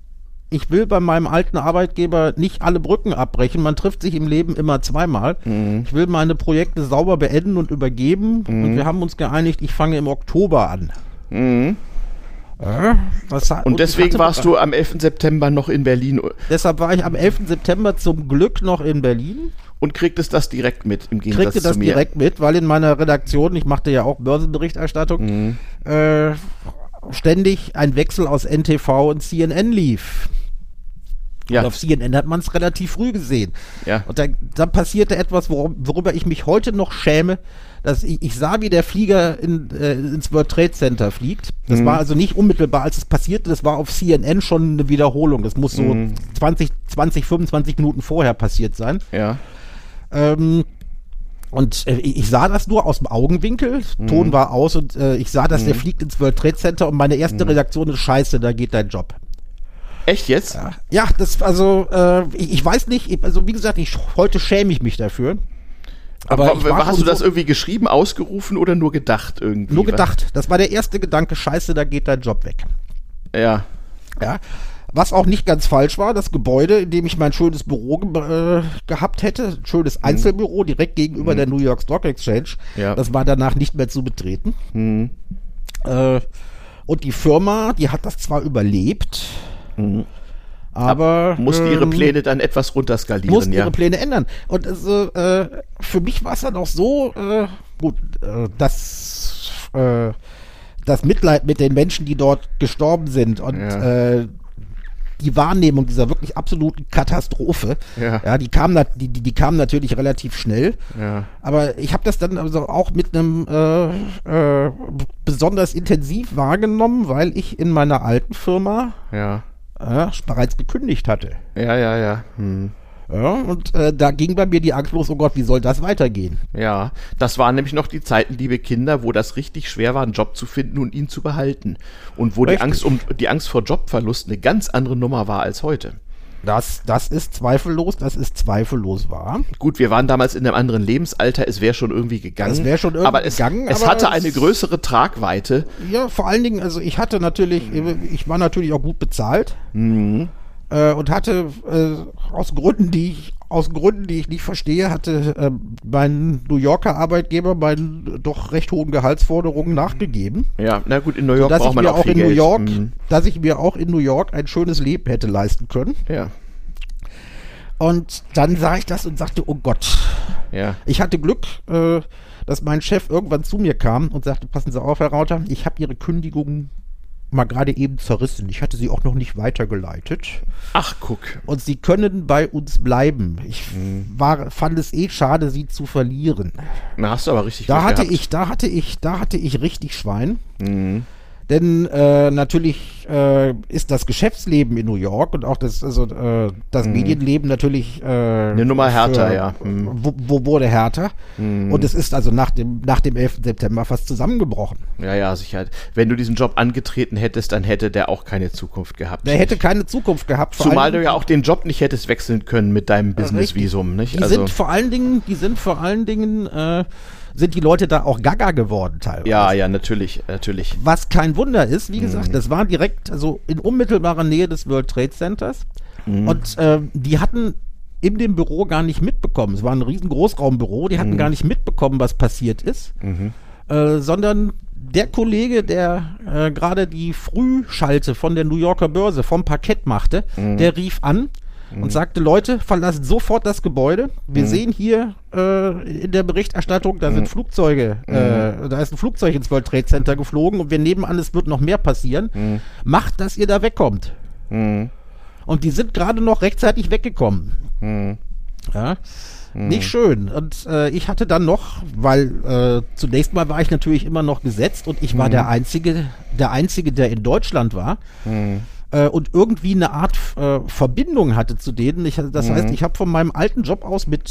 ich will bei meinem alten Arbeitgeber nicht alle Brücken abbrechen. Man trifft sich im Leben immer zweimal. Mhm. Ich will meine Projekte sauber beenden und übergeben. Mhm. Und wir haben uns geeinigt, ich fange im Oktober an. Mhm. Äh, was, und, und deswegen warst du am 11. September noch in Berlin. Deshalb war ich am 11. September zum Glück noch in Berlin. Und kriegtest das direkt mit im Gegensatz kriegte das direkt mit, weil in meiner Redaktion, ich machte ja auch Börsenberichterstattung, mhm. äh, ständig ein Wechsel aus NTV und CNN lief. Ja. Und auf CNN hat man es relativ früh gesehen. Ja. Und da, dann passierte etwas, worüber, worüber ich mich heute noch schäme. Dass ich, ich sah, wie der Flieger in, äh, ins World Trade Center fliegt. Das mhm. war also nicht unmittelbar, als es passierte. Das war auf CNN schon eine Wiederholung. Das muss so mhm. 20, 20, 25 Minuten vorher passiert sein. Ja. Ähm, und äh, ich sah das nur aus dem Augenwinkel, mhm. Ton war aus und äh, ich sah, dass mhm. der fliegt ins World Trade Center und meine erste mhm. Reaktion ist Scheiße, da geht dein Job. Echt jetzt? Ja, ja das also äh, ich, ich, weiß nicht, also wie gesagt, ich heute schäme ich mich dafür. Aber, Aber hast du das so irgendwie geschrieben, ausgerufen oder nur gedacht irgendwie? Nur gedacht. Das war der erste Gedanke, Scheiße, da geht dein Job weg. Ja. Ja. Was auch nicht ganz falsch war, das Gebäude, in dem ich mein schönes Büro ge äh, gehabt hätte, ein schönes mhm. Einzelbüro direkt gegenüber mhm. der New York Stock Exchange, ja. das war danach nicht mehr zu betreten. Mhm. Äh, und die Firma, die hat das zwar überlebt, mhm. aber musste ähm, ihre Pläne dann etwas runterskalieren. Mussten ja. ihre Pläne ändern. Und also, äh, für mich war es dann auch so, äh, gut, äh, dass äh, das Mitleid mit den Menschen, die dort gestorben sind und ja. äh, die Wahrnehmung dieser wirklich absoluten Katastrophe, Ja. ja die, kam, die, die, die kam natürlich relativ schnell. Ja. Aber ich habe das dann also auch mit einem äh, äh, besonders intensiv wahrgenommen, weil ich in meiner alten Firma Ja. äh, bereits gekündigt hatte. Ja, ja, ja. Hm. Ja, und äh, da ging bei mir die Angst los, oh Gott, wie soll das weitergehen? Ja, das waren nämlich noch die Zeiten, liebe Kinder, wo das richtig schwer war, einen Job zu finden und ihn zu behalten. Und wo die. Angst um die Angst vor Jobverlust eine ganz andere Nummer war als heute. Das, das ist zweifellos, das ist zweifellos wahr. Gut, wir waren damals in einem anderen Lebensalter, es wäre schon irgendwie gegangen. Es wär schon irgendwie aber es, gegangen, es hatte es- eine größere Tragweite. Ja, vor allen Dingen, also ich hatte natürlich, ich war natürlich auch gut bezahlt äh, und hatte äh, aus Gründen, die ich aus Gründen, die ich nicht verstehe, hatte äh, mein New Yorker Arbeitgeber meinen doch recht hohen Gehaltsforderungen nachgegeben, Ja, na gut, in New York dass ich braucht man mir auch auch viel in New Geld. York, Mhm. dass ich mir auch in New York ein schönes Leben hätte leisten können. Ja, Und dann sah ich das und sagte, oh Gott, ja. Ich hatte Glück, äh, dass mein Chef irgendwann zu mir kam und sagte, passen Sie auf, Herr Rauter, ich habe Ihre Kündigung mal gerade eben zerrissen. Ich hatte sie auch noch nicht weitergeleitet. Ach, guck. Und Sie können bei uns bleiben. Ich Mhm. war, fand es eh schade, Sie zu verlieren. Na, hast du aber richtig Da hatte gehabt. ich, da hatte ich, da hatte ich richtig Schwein. Mhm. Denn äh, natürlich äh, ist das Geschäftsleben in New York und auch das, also, äh, das Medienleben natürlich äh, eine Mhm. Nummer härter, ja. Mhm. Wo, wo wurde härter? Und es ist also nach dem, nach dem 11. September fast zusammengebrochen. Ja, ja, sicher. Wenn du diesen Job angetreten hättest, dann hätte der auch keine Zukunft gehabt. Der hätte keine Zukunft gehabt. vor Zumal du ja auch den Job nicht hättest wechseln können mit deinem Business-Visum, nicht? Die Also, sind vor allen Dingen, die sind vor allen Dingen, äh, sind die Leute da auch gaga geworden teilweise. ja, ja, natürlich, natürlich. Was kein Wunder ist, wie Mhm. gesagt, das war direkt, also in unmittelbarer Nähe des World Trade Centers. Mhm. Und äh, die hatten in dem Büro gar nicht mitbekommen. Es war ein riesen Großraumbüro, die Mhm. hatten gar nicht mitbekommen, was passiert ist. Äh, sondern der Kollege, der äh, gerade die Frühschalte von der New Yorker Börse vom Parkett machte, Mhm. der rief an und sagte, Leute, verlasst sofort das Gebäude. Mhm. Wir sehen hier äh, in der Berichterstattung, da sind Flugzeuge, äh, da ist ein Flugzeug ins World Trade Center geflogen und wir nehmen an, es wird noch mehr passieren. Macht, dass ihr da wegkommt. Mhm. Und die sind gerade noch rechtzeitig weggekommen. Mhm. Ja. Nicht schön. Und äh, ich hatte dann noch, weil äh, zunächst mal war ich natürlich immer noch gesetzt und ich war der Einzige, der Einzige, der in Deutschland war. Äh, und irgendwie eine Art äh, Verbindung hatte zu denen. Ich, das heißt, ich habe von meinem alten Job aus mit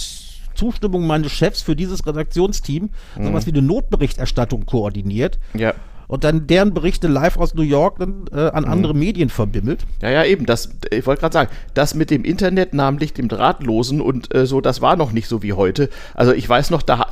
Zustimmung meines Chefs für dieses Redaktionsteam sowas wie eine Notberichterstattung koordiniert Ja. und dann deren Berichte live aus New York dann, äh, an andere Medien verbimmelt. Ja, ja, eben. Das, ich wollte gerade sagen, das mit dem Internet, namentlich dem Drahtlosen und äh, so, das war noch nicht so wie heute. Also ich weiß noch, da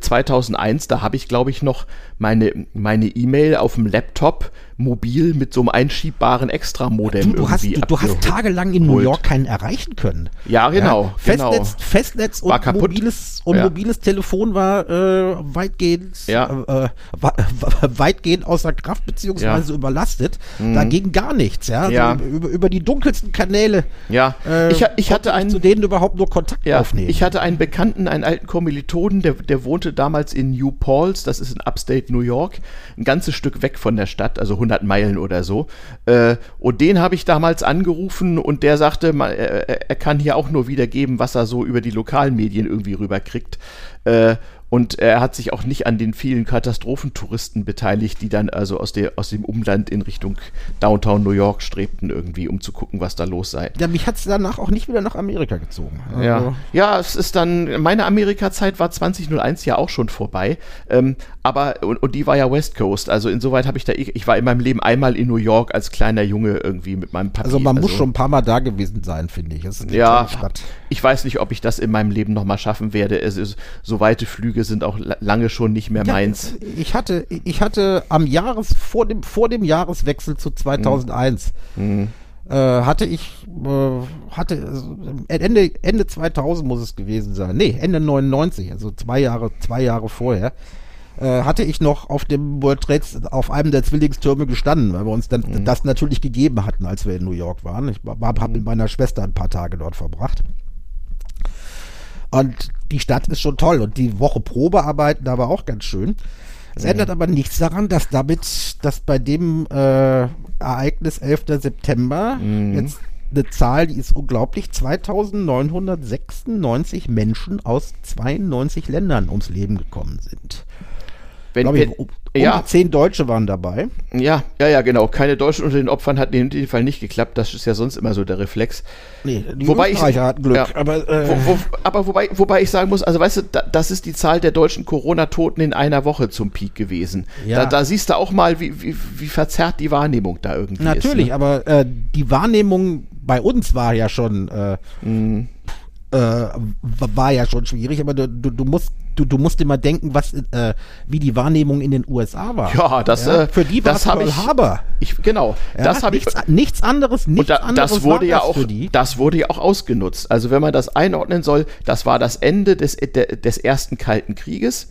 2001, da habe ich, glaube ich, noch meine meine E-Mail auf dem Laptop mobil mit so einem einschiebbaren Extramodem Du, du, hast, du, du hast tagelang in New. York keinen erreichen können. Ja, genau, genau. Festnetz, Festnetz und, mobiles, und Ja. mobiles Telefon war äh, weitgehend, Ja. äh, wa- weitgehend außer Kraft beziehungsweise überlastet. Da ging gar nichts. Ja? Also Mhm. Ja. über, über, die dunkelsten Kanäle. Ja, äh, ich, ich hatte einen zu denen überhaupt nur Kontakt Ja, aufnehmen. ich hatte einen Bekannten, einen alten Kommilitonen, der, der wohnte damals in New Paltz, das ist in Upstate New York, ein ganzes Stück weg von der Stadt, also 100 Meilen oder so. Äh, und den habe ich damals angerufen und der sagte, ma- er, er kann hier auch nur wiedergeben, was er so über die lokalen Medien irgendwie rüberkriegt. Äh, und er hat sich auch nicht an den vielen Katastrophentouristen beteiligt, die dann also aus, der, aus dem Umland in Richtung Downtown New York strebten, irgendwie, um zu gucken, was da los sei. ja, mich hat es danach auch nicht wieder nach Amerika gezogen. Ja. Also, ja, es ist dann, meine Amerika-Zeit war 2001 ja auch schon vorbei, ähm, aber, und, und die war ja West Coast, also insoweit habe ich da, ich, ich war in meinem Leben einmal in New York als kleiner Junge irgendwie mit meinem Papi. also man muss schon ein paar Mal da gewesen sein, finde ich. Es ist eine ja, ich weiß nicht, ob ich das in meinem Leben nochmal schaffen werde. Es ist, so weite Flüge sind auch la- lange schon nicht mehr meins. Ich hatte, ich hatte am Jahres, vor dem, vor dem Jahreswechsel zu 2001, Mhm. äh, hatte ich, äh, hatte, also Ende, Ende 2000 muss es gewesen sein. Nee, Ende 99, also zwei Jahre, zwei Jahre vorher, äh, hatte ich noch auf dem World Trade, auf einem der Zwillingstürme gestanden, weil wir uns dann Mhm. das natürlich gegeben hatten, als wir in New York waren. Ich habe mit meiner Schwester ein paar Tage dort verbracht. Und die Stadt ist schon toll und die Woche Probearbeiten da war auch ganz schön. Es ändert aber nichts daran, dass damit, dass bei dem äh, Ereignis 11. September jetzt eine Zahl, die ist unglaublich. 2996 Menschen aus 92 Ländern ums Leben gekommen sind. Wenn, Glaub ich, wenn, um, ja. um zehn Deutsche waren dabei. ja, ja, ja, genau. Keine Deutschen unter den Opfern hat in dem Fall nicht geklappt. Das ist ja sonst immer so der Reflex. Nee, die Wobei ich- Österreicher hatten Glück. ja. aber, äh, Wo, wo, aber wobei, wobei ich sagen muss, also weißt du, da, das ist die Zahl der deutschen Corona-Toten in einer Woche zum Peak gewesen. Ja. Da, da siehst du auch mal, wie, wie, wie verzerrt die Wahrnehmung da irgendwie Natürlich, ist. ne? aber äh, die Wahrnehmung bei uns war ja schon äh, Mhm. Äh, war ja schon schwierig, aber du, du, du musst du, du musst immer denken, was äh, wie die Wahrnehmung in den USA war. Ja, das, äh, für die war das Pearl ich- Harbor. Ich, genau, Ja, das habe ich. nichts, anderes, nichts Und da, anderes das wurde ja das auch, für die. das wurde ja auch ausgenutzt. Also wenn man das einordnen soll, das war das Ende des, des ersten Kalten Krieges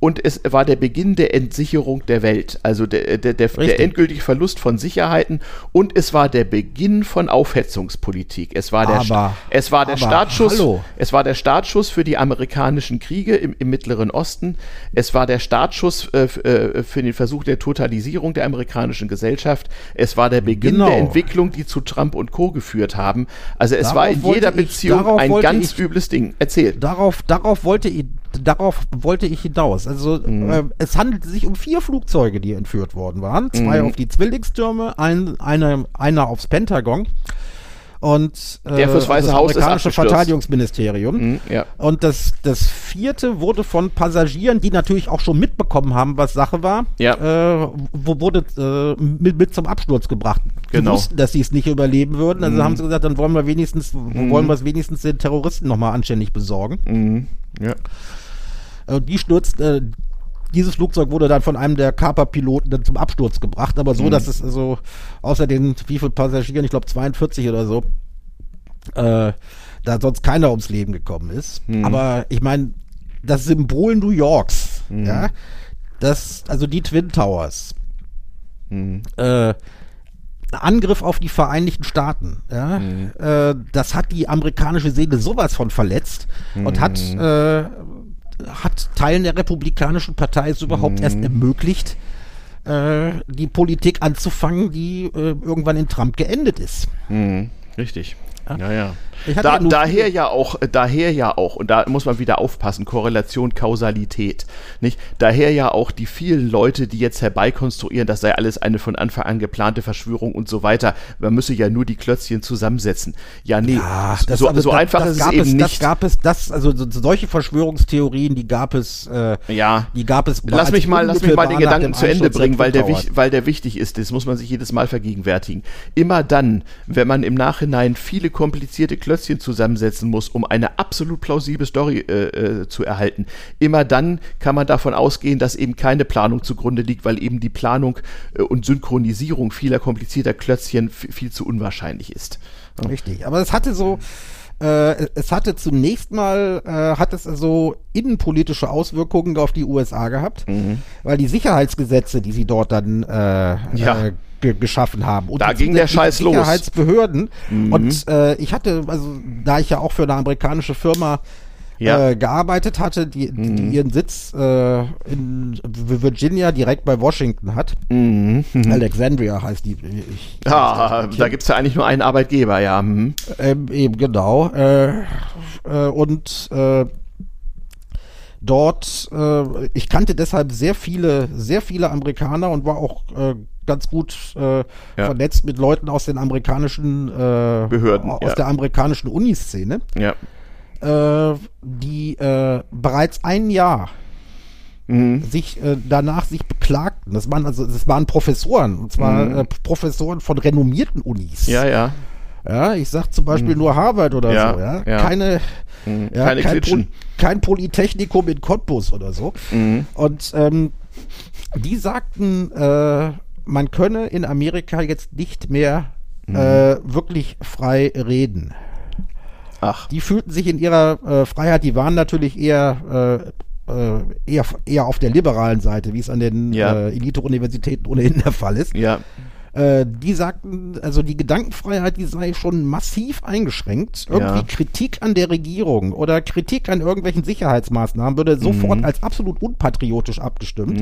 und es war der Beginn der Entsicherung der Welt, also der, der, der, der Richtig. endgültige Verlust von Sicherheiten und es war der Beginn von Aufhetzungspolitik. Es war der, Aber- es war der aber Startschuss, hallo. es war der Startschuss für die amerikanischen Kriege im, im Mittleren Osten. Es war der Startschuss äh, äh, für den Versuch der Totalisierung der amerikanischen Gesellschaft. Es war der Beginn Genau. der Entwicklung, die zu Trump und Co. geführt haben. Also es Darauf war in jeder ich- Beziehung ein ganz ich- übles Ding. Erzähl. Darauf, darauf wollte ich, darauf wollte ich hinaus. Also Mhm. äh, es handelte sich um vier Flugzeuge, die entführt worden waren. Zwei Mhm. auf die Zwillingstürme, ein, eine, einer aufs Pentagon und äh, Der fürs Weiße das Haus amerikanische. Verteidigungsministerium. Mhm, ja. Und das, das vierte wurde von Passagieren, die natürlich auch schon mitbekommen haben, was Sache war, Ja. äh, wo wurde äh, mit, mit zum Absturz gebracht. Genau. Die wussten, dass sie es nicht überleben würden. Also haben sie gesagt, dann wollen wir wenigstens, wollen wir es wenigstens den Terroristen nochmal anständig besorgen. Mhm. Ja. Äh, die stürzt, äh, dieses Flugzeug wurde dann von einem der Kaperpiloten dann zum Absturz gebracht, aber so, dass es also außer den wie viel Passagieren, ich glaube 42 oder so, äh, da sonst keiner ums Leben gekommen ist. Aber ich meine, das Symbol New Yorks, ja, das, also die Twin Towers, äh, Angriff auf die Vereinigten Staaten, ja, äh, das hat die amerikanische Seele sowas von verletzt und hat, äh, hat Teilen der Republikanischen Partei es überhaupt erst ermöglicht, äh, die Politik anzufangen, die äh, irgendwann in Trump geendet ist. Mhm. Richtig. Ja, ja. Da, daher ja auch, äh, daher ja auch, und da muss man wieder aufpassen, Korrelation, Kausalität, nicht? Daher ja auch die vielen Leute, die jetzt herbeikonstruieren, das sei alles eine von Anfang an geplante Verschwörung und so weiter. Man müsse ja nur die Klötzchen zusammensetzen. Ja, nee, Ja, so, aber so das- einfach das ist es eben Das nicht. gab es, das, also so, solche Verschwörungstheorien, die gab es, äh, Ja. die gab es. Lass mich mal, lass mich mal den Gedanken zu Ende bringen, weil der, weil der wichtig ist. Das muss man sich jedes Mal vergegenwärtigen. Immer dann, wenn man im Nachhinein viele komplizierte Klötzchen zusammensetzen muss, um eine absolut plausible Story äh, äh, zu erhalten, immer dann kann man davon ausgehen, dass eben keine Planung zugrunde liegt, weil eben die Planung äh, und Synchronisierung vieler komplizierter Klötzchen viel zu unwahrscheinlich ist. Richtig, aber es hatte so, äh, es hatte zunächst mal, äh, hat es also innenpolitische Auswirkungen auf die USA gehabt, Mhm. weil die Sicherheitsgesetze, die sie dort dann äh, Ja. äh, ge geschaffen haben. Und Da die ging der Scheiß los. Mhm. Sicherheitsbehörden. Und äh, ich hatte, also da ich ja auch für eine amerikanische Firma Ja. Mhm. äh, gearbeitet hatte, die, die ihren Sitz äh, in Virginia direkt bei Washington hat. Alexandria heißt die. Ich, Mhm. Ah, da gibt es ja eigentlich nur einen Arbeitgeber, ja. Mhm. ähm, eben genau. Äh, äh, und äh, dort, äh, ich kannte deshalb sehr viele, sehr viele Amerikaner und war auch äh, ganz gut äh, vernetzt mit Leuten aus den amerikanischen äh, Behörden, aus ja. der amerikanischen Uniszene, Ja. Äh, die äh, bereits ein Jahr Mhm. sich äh, danach sich beklagten. Das waren also das waren Professoren und zwar äh, Professoren von renommierten Unis. Mhm. Ja, ja. Ja, ich sag zum Beispiel nur Harvard oder Ja, so, ja. ja. Keine, ja, keine kein, Klitschen. kein Polytechnikum in Cottbus oder so. Mhm. Und ähm, die sagten, äh, man könne in Amerika jetzt nicht mehr Mhm. wirklich frei reden. Ach. Die fühlten sich in ihrer äh, Freiheit, die waren natürlich eher, äh, äh, eher, eher auf der liberalen Seite, wie es an den Ja. äh, Elite-Universitäten ohnehin der Fall ist. Ja. Äh, die sagten, also die Gedankenfreiheit, die sei schon massiv eingeschränkt. Irgendwie Ja. Kritik an der Regierung oder Kritik an irgendwelchen Sicherheitsmaßnahmen würde sofort als absolut unpatriotisch abgestimmt.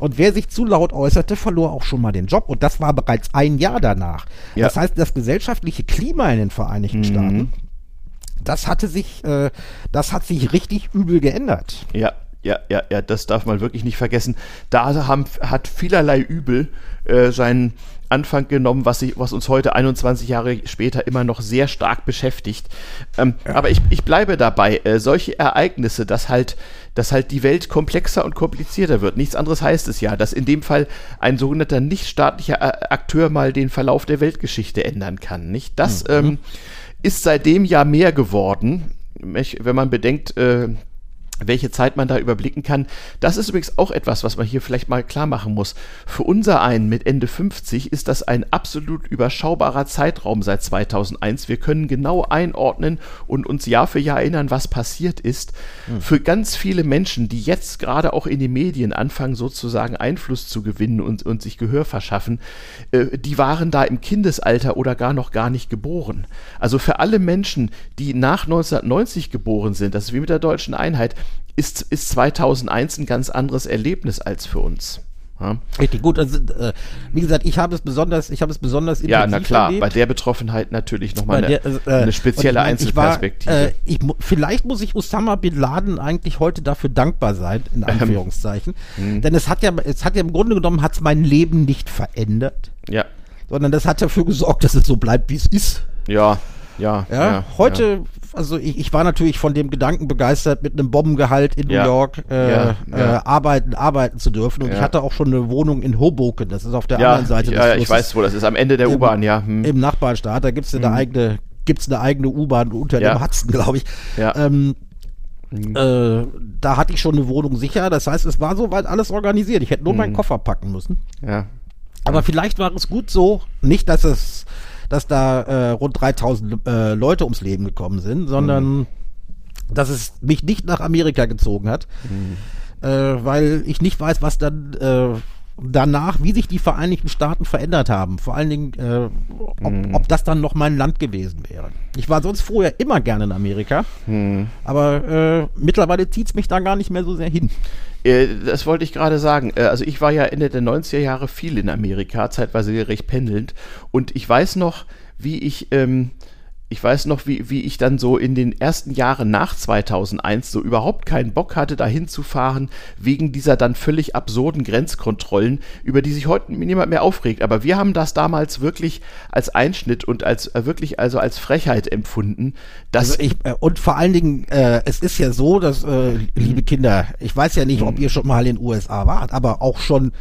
Und wer sich zu laut äußerte, verlor auch schon mal den Job. Und das war bereits ein Jahr danach. Das heißt, das gesellschaftliche Klima in den Vereinigten Staaten, das hatte sich, äh, das hat sich richtig übel geändert. Ja, ja, ja, ja, das darf man wirklich nicht vergessen. Da haben, hat vielerlei Übel äh, seinen Anfang genommen, was, sich, was uns heute 21 Jahre später immer noch sehr stark beschäftigt. Ähm, Aber ich, ich bleibe dabei, äh, solche Ereignisse, dass halt, dass halt die Welt komplexer und komplizierter wird. Nichts anderes heißt es ja, dass in dem Fall ein sogenannter nichtstaatlicher äh, Akteur mal den Verlauf der Weltgeschichte ändern kann. Nicht? Das ähm, ist seitdem ja mehr geworden. Wenn man bedenkt, äh, welche Zeit man da überblicken kann. Das ist übrigens auch etwas, was man hier vielleicht mal klar machen muss. Für unser einen mit Ende 50 ist das ein absolut überschaubarer Zeitraum seit 2001. Wir können genau einordnen und uns Jahr für Jahr erinnern, was passiert ist. Für ganz viele Menschen, die jetzt gerade auch in den Medien anfangen, sozusagen Einfluss zu gewinnen und, und sich Gehör verschaffen, äh, die waren da im Kindesalter oder gar noch gar nicht geboren. Also für alle Menschen, die nach 1990 geboren sind, das ist wie mit der deutschen Einheit, ist, ist 2001 ein ganz anderes Erlebnis als für uns. Ja, Richtig gut. Also, äh, wie gesagt, ich habe es besonders, ich habe es besonders ja na intensiv klar, erlebt. bei der Betroffenheit natürlich nochmal eine, der, äh, eine spezielle ich meine, Einzelperspektive. Ich war, äh, ich, vielleicht muss ich Osama Bin Laden eigentlich heute dafür dankbar sein, Ähm. in Anführungszeichen. Hm. Denn es hat ja, es hat ja im Grunde genommen hat's mein Leben nicht verändert, ja, sondern das hat dafür gesorgt, dass es so bleibt, wie es ist. ja, ja, Ja, ja, heute, also ich, ich war natürlich von dem Gedanken begeistert, mit einem Bombengehalt in Ja. New York äh, Ja, ja. Äh, arbeiten, arbeiten zu dürfen. Und Ja. ich hatte auch schon eine Wohnung in Hoboken, das ist auf der Ja, anderen Seite des ja, ich weiß, wo das ist. Am Ende der U-Bahn, ja. Hm. Im Nachbarstaat, da gibt's eine eigene, gibt's eine eigene U-Bahn unter Ja. dem Hudson, glaube ich. Ja. Ähm, äh, da hatte ich schon eine Wohnung sicher. Das heißt, es war soweit alles organisiert. Ich hätte nur Mhm. meinen Koffer packen müssen. ja. Aber vielleicht war es gut so, nicht, dass es, dass da äh, rund 3000 äh, Leute ums Leben gekommen sind, sondern dass es mich nicht nach Amerika gezogen hat, äh, weil ich nicht weiß, was dann äh, danach, wie sich die Vereinigten Staaten verändert haben. Vor allen Dingen, äh, ob, ob das dann noch mein Land gewesen wäre. Ich war sonst vorher immer gerne in Amerika, aber äh, mittlerweile zieht's mich da gar nicht mehr so sehr hin. Äh, Das wollte ich gerade sagen. Äh, Also ich war ja Ende der 90er Jahre viel in Amerika, zeitweise recht pendelnd. Und ich weiß noch, wie ich, ähm, ich weiß noch, wie, wie ich dann so in den ersten Jahren nach 2001 so überhaupt keinen Bock hatte, da hinzufahren, wegen dieser dann völlig absurden Grenzkontrollen, über die sich heute niemand mehr aufregt. Aber wir haben das damals wirklich als Einschnitt und als äh, wirklich also als Frechheit empfunden, dass Also ich, äh, und vor allen Dingen, äh, es ist ja so, dass, äh, liebe Kinder, ich weiß ja nicht, ob ihr schon mal in den USA wart, aber auch schon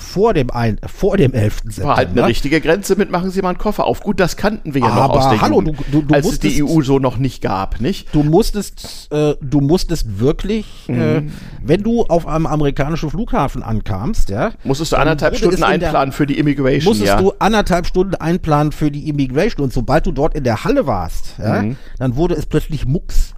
vor dem ein, vor dem 11. September. War halt eine richtige Grenze mit, machen Sie mal einen Koffer auf. Gut, das kannten wir ja noch Aber aus der hallo, Jugend, du- du- du als es die musstest- EU so noch nicht gab, nicht? Du musstest, äh, du musstest wirklich, äh, Mhm. wenn du auf einem amerikanischen Flughafen ankamst, ja, Musstest du anderthalb Stunden in der- einplanen für die Immigration, musstest ja. du anderthalb Stunden einplanen für die Immigration und sobald du dort in der Halle warst, ja, Mhm. dann wurde es plötzlich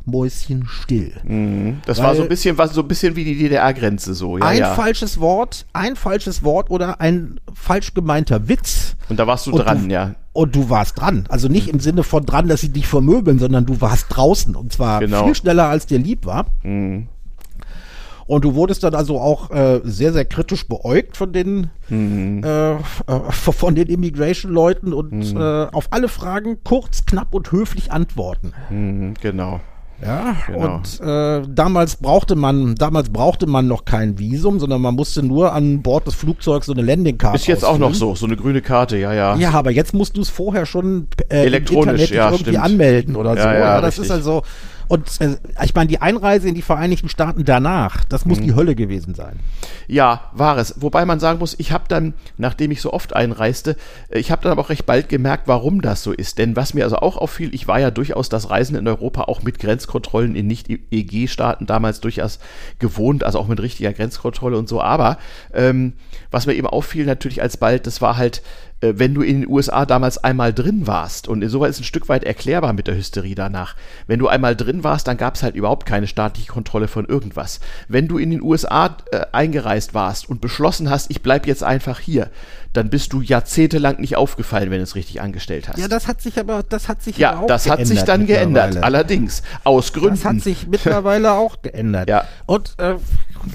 mucksmäuschenstill. das war weil- so ein bisschen, was so ein bisschen wie die DDR-Grenze so, ja, ein ja. falsches Wort, ein falsches Wort oder ein falsch gemeinter Witz. Und da warst du dran, du, ja. Und du warst dran. Also nicht im Sinne von dran, dass sie dich vermöbeln, sondern du warst draußen. Und zwar Genau. viel schneller, als dir lieb war. Und du wurdest dann also auch äh, sehr, sehr kritisch beäugt von den, äh, äh, von den Immigration-Leuten und äh, auf alle Fragen kurz, knapp und höflich antworten. Mhm, genau. Ja, Genau. und äh, damals brauchte man, damals brauchte man noch kein Visum, sondern man musste nur an Bord des Flugzeugs so eine Landingcard Ist jetzt auch noch ausfüllen. so, so eine grüne Karte, ja, ja. Ja, aber jetzt musst du es vorher schon äh, Elektronisch, ja, irgendwie stimmt. anmelden oder Ja, so. ja, Ja, das richtig. ist also und äh, ich meine, die Einreise in die Vereinigten Staaten danach, das Mhm. muss die Hölle gewesen sein. Ja, war es. Wobei man sagen muss, ich habe dann, nachdem ich so oft einreiste, äh, ich habe dann aber auch recht bald gemerkt, warum das so ist. Denn was mir also auch auffiel, ich war ja durchaus das Reisen in Europa auch mit Grenzkontrollen in Nicht-EG-Staaten damals durchaus gewohnt, also auch mit richtiger Grenzkontrolle und so. Aber ähm, was mir eben auffiel natürlich alsbald, das war halt wenn du in den USA damals einmal drin warst, und insoweit ist ein Stück weit erklärbar mit der Hysterie danach, wenn du einmal drin warst, dann gab es halt überhaupt keine staatliche Kontrolle von irgendwas. Wenn du in den USA äh, eingereist warst und beschlossen hast, ich bleib jetzt einfach hier, dann bist du jahrzehntelang nicht aufgefallen, wenn du es richtig angestellt hast. Ja, das hat sich aber, das hat sich ja, das hat sich dann geändert. Allerdings aus Gründen. Das hat sich mittlerweile auch geändert. Ja. Und äh,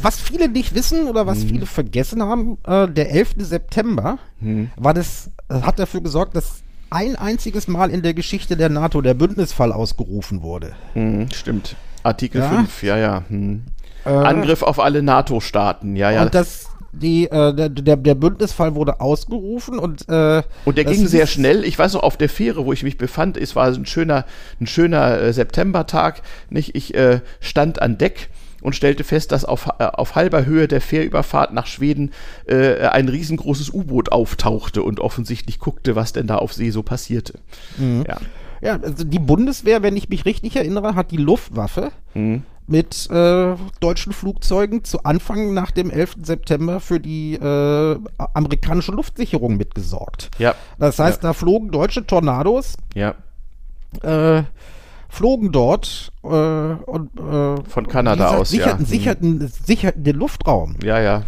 was viele nicht wissen oder was hm. viele vergessen haben, äh, der 11. September hm. war das, äh, hat dafür gesorgt, dass ein einziges Mal in der Geschichte der NATO der Bündnisfall ausgerufen wurde. Hm, stimmt. Artikel ja? 5, ja, ja. Hm. Äh, Angriff auf alle NATO-Staaten, ja, ja. Und das, die, äh, der, der, der Bündnisfall wurde ausgerufen und äh, und der ging sehr schnell. Ich weiß noch auf der Fähre, wo ich mich befand, es war ein schöner ein schöner äh, Septembertag. Nicht, ich äh, stand an Deck und stellte fest, dass auf, äh, auf halber Höhe der Fährüberfahrt nach Schweden äh, ein riesengroßes U-Boot auftauchte und offensichtlich guckte, was denn da auf See so passierte. Mhm. Ja. ja, also die Bundeswehr, wenn ich mich richtig erinnere, hat die Luftwaffe mhm. mit äh, deutschen Flugzeugen zu Anfang nach dem 11. September für die äh, amerikanische Luftsicherung mitgesorgt. Ja. Das heißt, ja. da flogen deutsche Tornados. Ja. Äh, flogen dort äh, und äh, von Kanada gesagt, aus sicherten, ja. sicherten, mhm. sicherten den Luftraum. Ja, ja.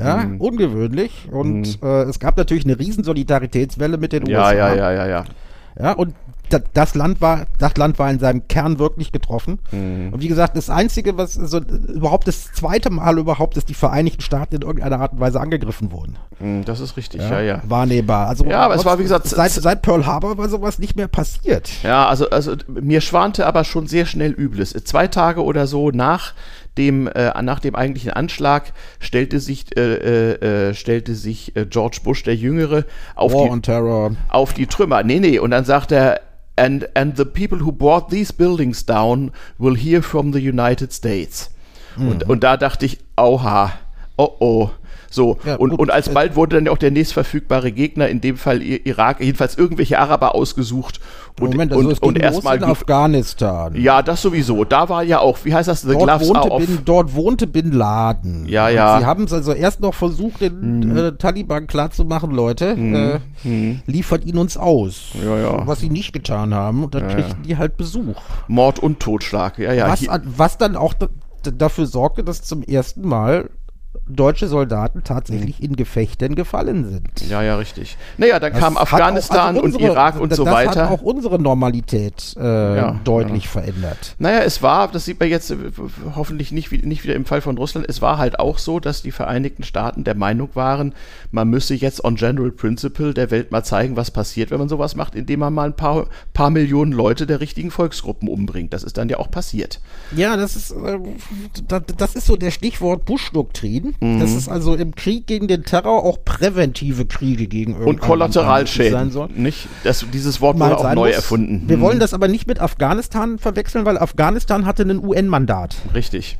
Ja, mhm. ungewöhnlich. Und mhm. äh, es gab natürlich eine riesen Solidaritätswelle mit den ja, USA. Ja, ja, ja, ja. Ja, und das Land war, das Land war in seinem Kern wirklich getroffen. Mhm. Und wie gesagt, das Einzige, was so überhaupt das zweite Mal überhaupt, dass die Vereinigten Staaten in irgendeiner Art und Weise angegriffen wurden. Mhm, das ist richtig, ja, ja. ja. Wahrnehmbar. Also ja, aber es war wie gesagt seit, seit Pearl Harbor war sowas nicht mehr passiert. Ja, also also mir schwante aber schon sehr schnell Übles. Zwei Tage oder so nach dem, äh, nach dem eigentlichen Anschlag stellte sich, äh, äh, äh stellte sich äh, George Bush der Jüngere auf die, auf die Trümmer. Nee, nee, und dann sagt er, and, and the people who brought these buildings down will hear from the United States. Mhm. Und, und da dachte ich, oha, oh oh. So, ja, und, und alsbald wurde dann auch der nächstverfügbare Gegner, in dem Fall Irak, jedenfalls irgendwelche Araber ausgesucht. Und, Moment, also und, und erstmal Afghanistan. Ja, das sowieso. Da war ja auch, wie heißt das, The dort Gloves wohnte bin, Dort wohnte Bin Laden. Ja, ja. sie haben es also erst noch versucht, den hm. äh, Taliban klarzumachen, Leute, hm. Äh, hm. liefert ihn uns aus. Ja, ja. Was sie nicht getan haben. Und dann ja, kriegten ja. die halt Besuch. Mord und Totschlag, ja, ja. Was, was dann auch dafür sorgte, dass zum ersten Mal deutsche Soldaten tatsächlich mhm. in Gefechten gefallen sind. Ja, ja, richtig. Naja, dann das kam Afghanistan also unsere, und Irak und so weiter. Das hat auch unsere Normalität äh, ja, deutlich ja. verändert. Naja, es war, das sieht man jetzt äh, hoffentlich nicht, nicht wieder im Fall von Russland, es war halt auch so, dass die Vereinigten Staaten der Meinung waren, man müsse jetzt on general principle der Welt mal zeigen, was passiert, wenn man sowas macht, indem man mal ein paar, paar Millionen Leute der richtigen Volksgruppen umbringt. Das ist dann ja auch passiert. Ja, das ist, äh, das, das ist so der Stichwort Bush-Doktrin. Mhm. Das ist also im Krieg gegen den Terror auch präventive Kriege gegen Und Kollateralschäden. Sein soll. Nicht? Das, dieses Wort wurde auch neu muss. erfunden. Wir mhm. wollen das aber nicht mit Afghanistan verwechseln, weil Afghanistan hatte ein UN-Mandat. Richtig.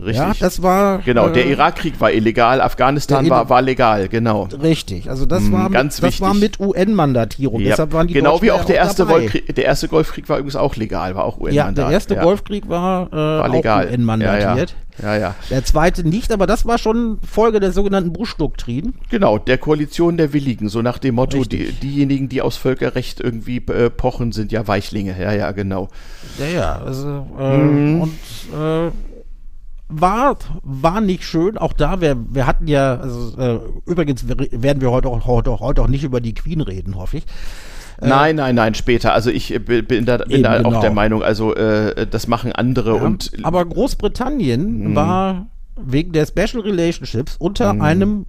Richtig. Ja, das war. Genau, der äh, Irakkrieg war illegal, Afghanistan war, war legal, genau. Richtig, also das, mhm, war, ganz mit, das war mit UN-Mandatierung. Ja. Deshalb waren die genau wie auch der erste, Golfkrieg, der erste Golfkrieg war übrigens auch legal, war auch UN-Mandat. Ja, der erste ja. Golfkrieg war, äh, war legal. UN-mandatiert. Ja, ja. Der zweite nicht, aber das war schon Folge der sogenannten Bush-Doktrin. Genau, der Koalition der Willigen, so nach dem Motto, die, diejenigen, die aus Völkerrecht irgendwie äh, pochen, sind ja Weichlinge. Ja, ja, genau. Ja, ja, also, äh, mhm. und äh, war, war nicht schön. Auch da, wir, wir hatten ja, also, äh, übrigens werden wir heute auch, heute, heute auch nicht über die Queen reden, hoffe ich. Äh, nein, nein, nein, später. Also ich äh, bin da, bin da genau. auch der Meinung, also äh, das machen andere ja, und. Aber Großbritannien mh. war wegen der Special Relationships unter mh. einem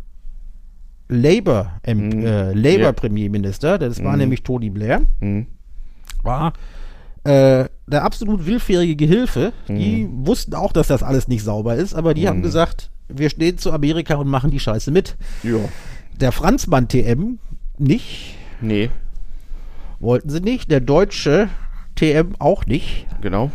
Labour, ähm, äh, Labour yeah. Premierminister, das war nämlich Tony Blair, war äh, der absolut willfährige Gehilfe, mhm. die wussten auch, dass das alles nicht sauber ist, aber die mhm. haben gesagt, wir stehen zu Amerika und machen die Scheiße mit. Ja. Der Franzmann TM nicht. Nee. Wollten sie nicht. Der deutsche TM auch nicht. Genau.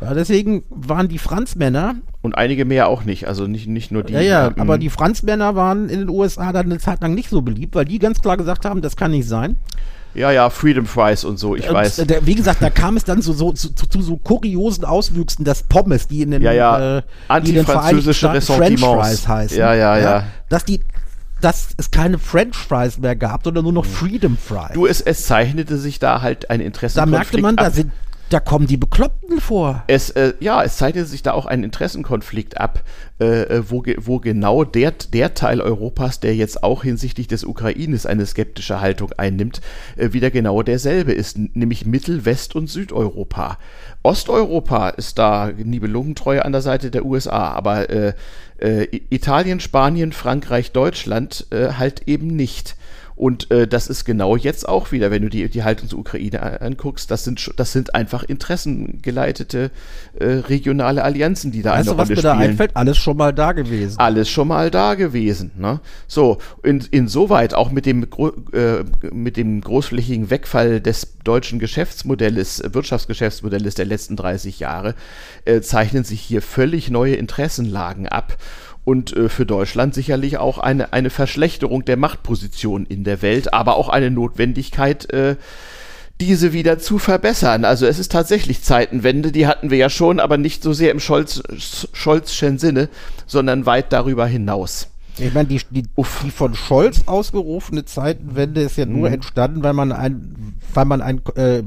Ja, deswegen waren die Franzmänner. Und einige mehr auch nicht, also nicht, nicht nur die. Ja, ja, aber die Franzmänner waren in den USA dann eine Zeit lang nicht so beliebt, weil die ganz klar gesagt haben, das kann nicht sein. Ja, ja, Freedom Fries und so, ich und, weiß. Der, wie gesagt, da kam es dann so, so zu, zu, so kuriosen Auswüchsen, dass Pommes, die in den, ja, ja. Äh, den French Fries heißen. Ja, ja, ja, ja. Dass die dass es keine French Fries mehr gab, sondern nur noch Freedom Fries. Du, es, es zeichnete sich da halt ein Interesse. Da merkte man, ab. da sind da kommen die Bekloppten vor. Es, äh, ja, es zeichnete sich da auch ein Interessenkonflikt ab, äh, äh wo, wo genau der, der Teil Europas, der jetzt auch hinsichtlich des Ukraines eine skeptische Haltung einnimmt, äh, wieder genau derselbe ist, nämlich Mittel-, West- und Südeuropa. Osteuropa ist da nibelungentreu an der Seite der USA, aber äh, äh, Italien, Spanien, Frankreich, Deutschland äh, halt eben nicht. Und äh, das ist genau jetzt auch wieder, wenn du die, die Haltung zur Ukraine anguckst, das sind, das sind einfach interessengeleitete äh, regionale Allianzen, die da weißt eine du, Rolle was mir spielen. Da einfällt, alles schon mal da gewesen. Alles schon mal da gewesen. Ne? So, in, insoweit auch mit dem, äh, mit dem großflächigen Wegfall des deutschen Geschäftsmodells, Wirtschaftsgeschäftsmodells der letzten 30 Jahre, äh, zeichnen sich hier völlig neue Interessenlagen ab und äh, für Deutschland sicherlich auch eine, eine Verschlechterung der Machtposition in der Welt, aber auch eine Notwendigkeit, äh, diese wieder zu verbessern. Also es ist tatsächlich Zeitenwende, die hatten wir ja schon, aber nicht so sehr im Scholz, Scholzschen Sinne, sondern weit darüber hinaus. Ich meine, die, die, die, von Scholz ausgerufene Zeitenwende ist ja nur mhm. entstanden, weil man ein, weil man einen äh, äh,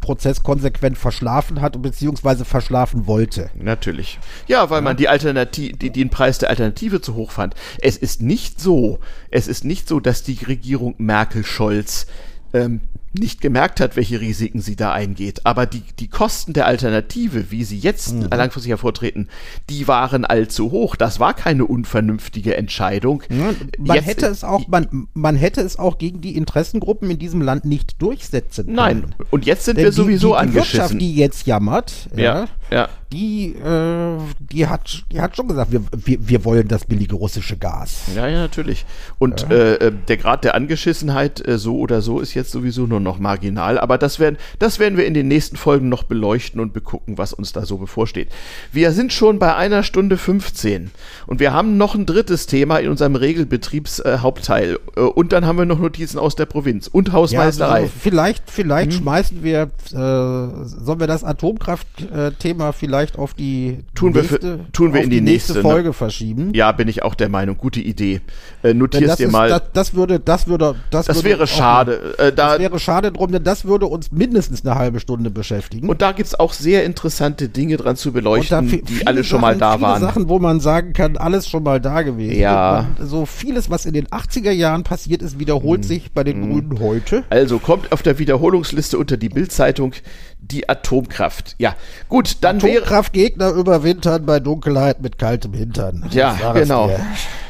Prozess konsequent verschlafen hat beziehungsweise verschlafen wollte. Natürlich. Ja, weil ja. man die Alternative, die, den Preis der Alternative zu hoch fand. Es ist nicht so, es ist nicht so, dass die Regierung Merkel-Scholz ähm, nicht gemerkt hat, welche Risiken sie da eingeht. Aber die, die Kosten der Alternative, wie sie jetzt mhm. langfristig hervortreten, die waren allzu hoch. Das war keine unvernünftige Entscheidung. Ja, man jetzt, hätte es auch, man, man hätte es auch gegen die Interessengruppen in diesem Land nicht durchsetzen können. Nein, und jetzt sind Denn wir sowieso die, die, die angeschissen. Wirtschaft, die jetzt jammert, ja, ja, ja. Die, äh, die, hat, die hat schon gesagt, wir, wir, wir wollen das billige russische Gas. Ja, ja, natürlich. Und ja. Äh, äh der Grad der Angeschissenheit, äh, so oder so, ist jetzt sowieso nur noch marginal. Aber das werden, das werden wir in den nächsten Folgen noch beleuchten und begucken, was uns da so bevorsteht. Wir sind schon bei einer Stunde 15 und wir haben noch ein drittes Thema in unserem Regelbetriebshauptteil. Äh, und dann haben wir noch Notizen aus der Provinz und Hausmeisterei. Ja, also vielleicht vielleicht hm. schmeißen wir, äh, sollen wir das Atomkraftthema vielleicht auf die tun nächste, wir, für, tun wir in die, die nächste, nächste, ne? Folge ne? verschieben? Ja, bin ich auch der Meinung. Gute Idee. Äh, notierst dir ist, mal. Das, das, würde, das würde, das, das würde wäre schade. Äh, da, das wäre schade drum, denn das würde uns mindestens eine halbe Stunde beschäftigen. Und da gibt es auch sehr interessante Dinge dran zu beleuchten, die alle schon Sachen, mal da viele waren. Sachen, wo man sagen kann, alles schon mal da gewesen. Ja. So vieles, was in den 80er Jahren passiert ist, wiederholt hm. sich bei den hm. Grünen heute. Also kommt auf der Wiederholungsliste unter die Bildzeitung die Atomkraft. Ja, gut, dann wäre. Atomkraftgegner überwintern bei Dunkelheit mit kaltem Hintern. Ja, genau.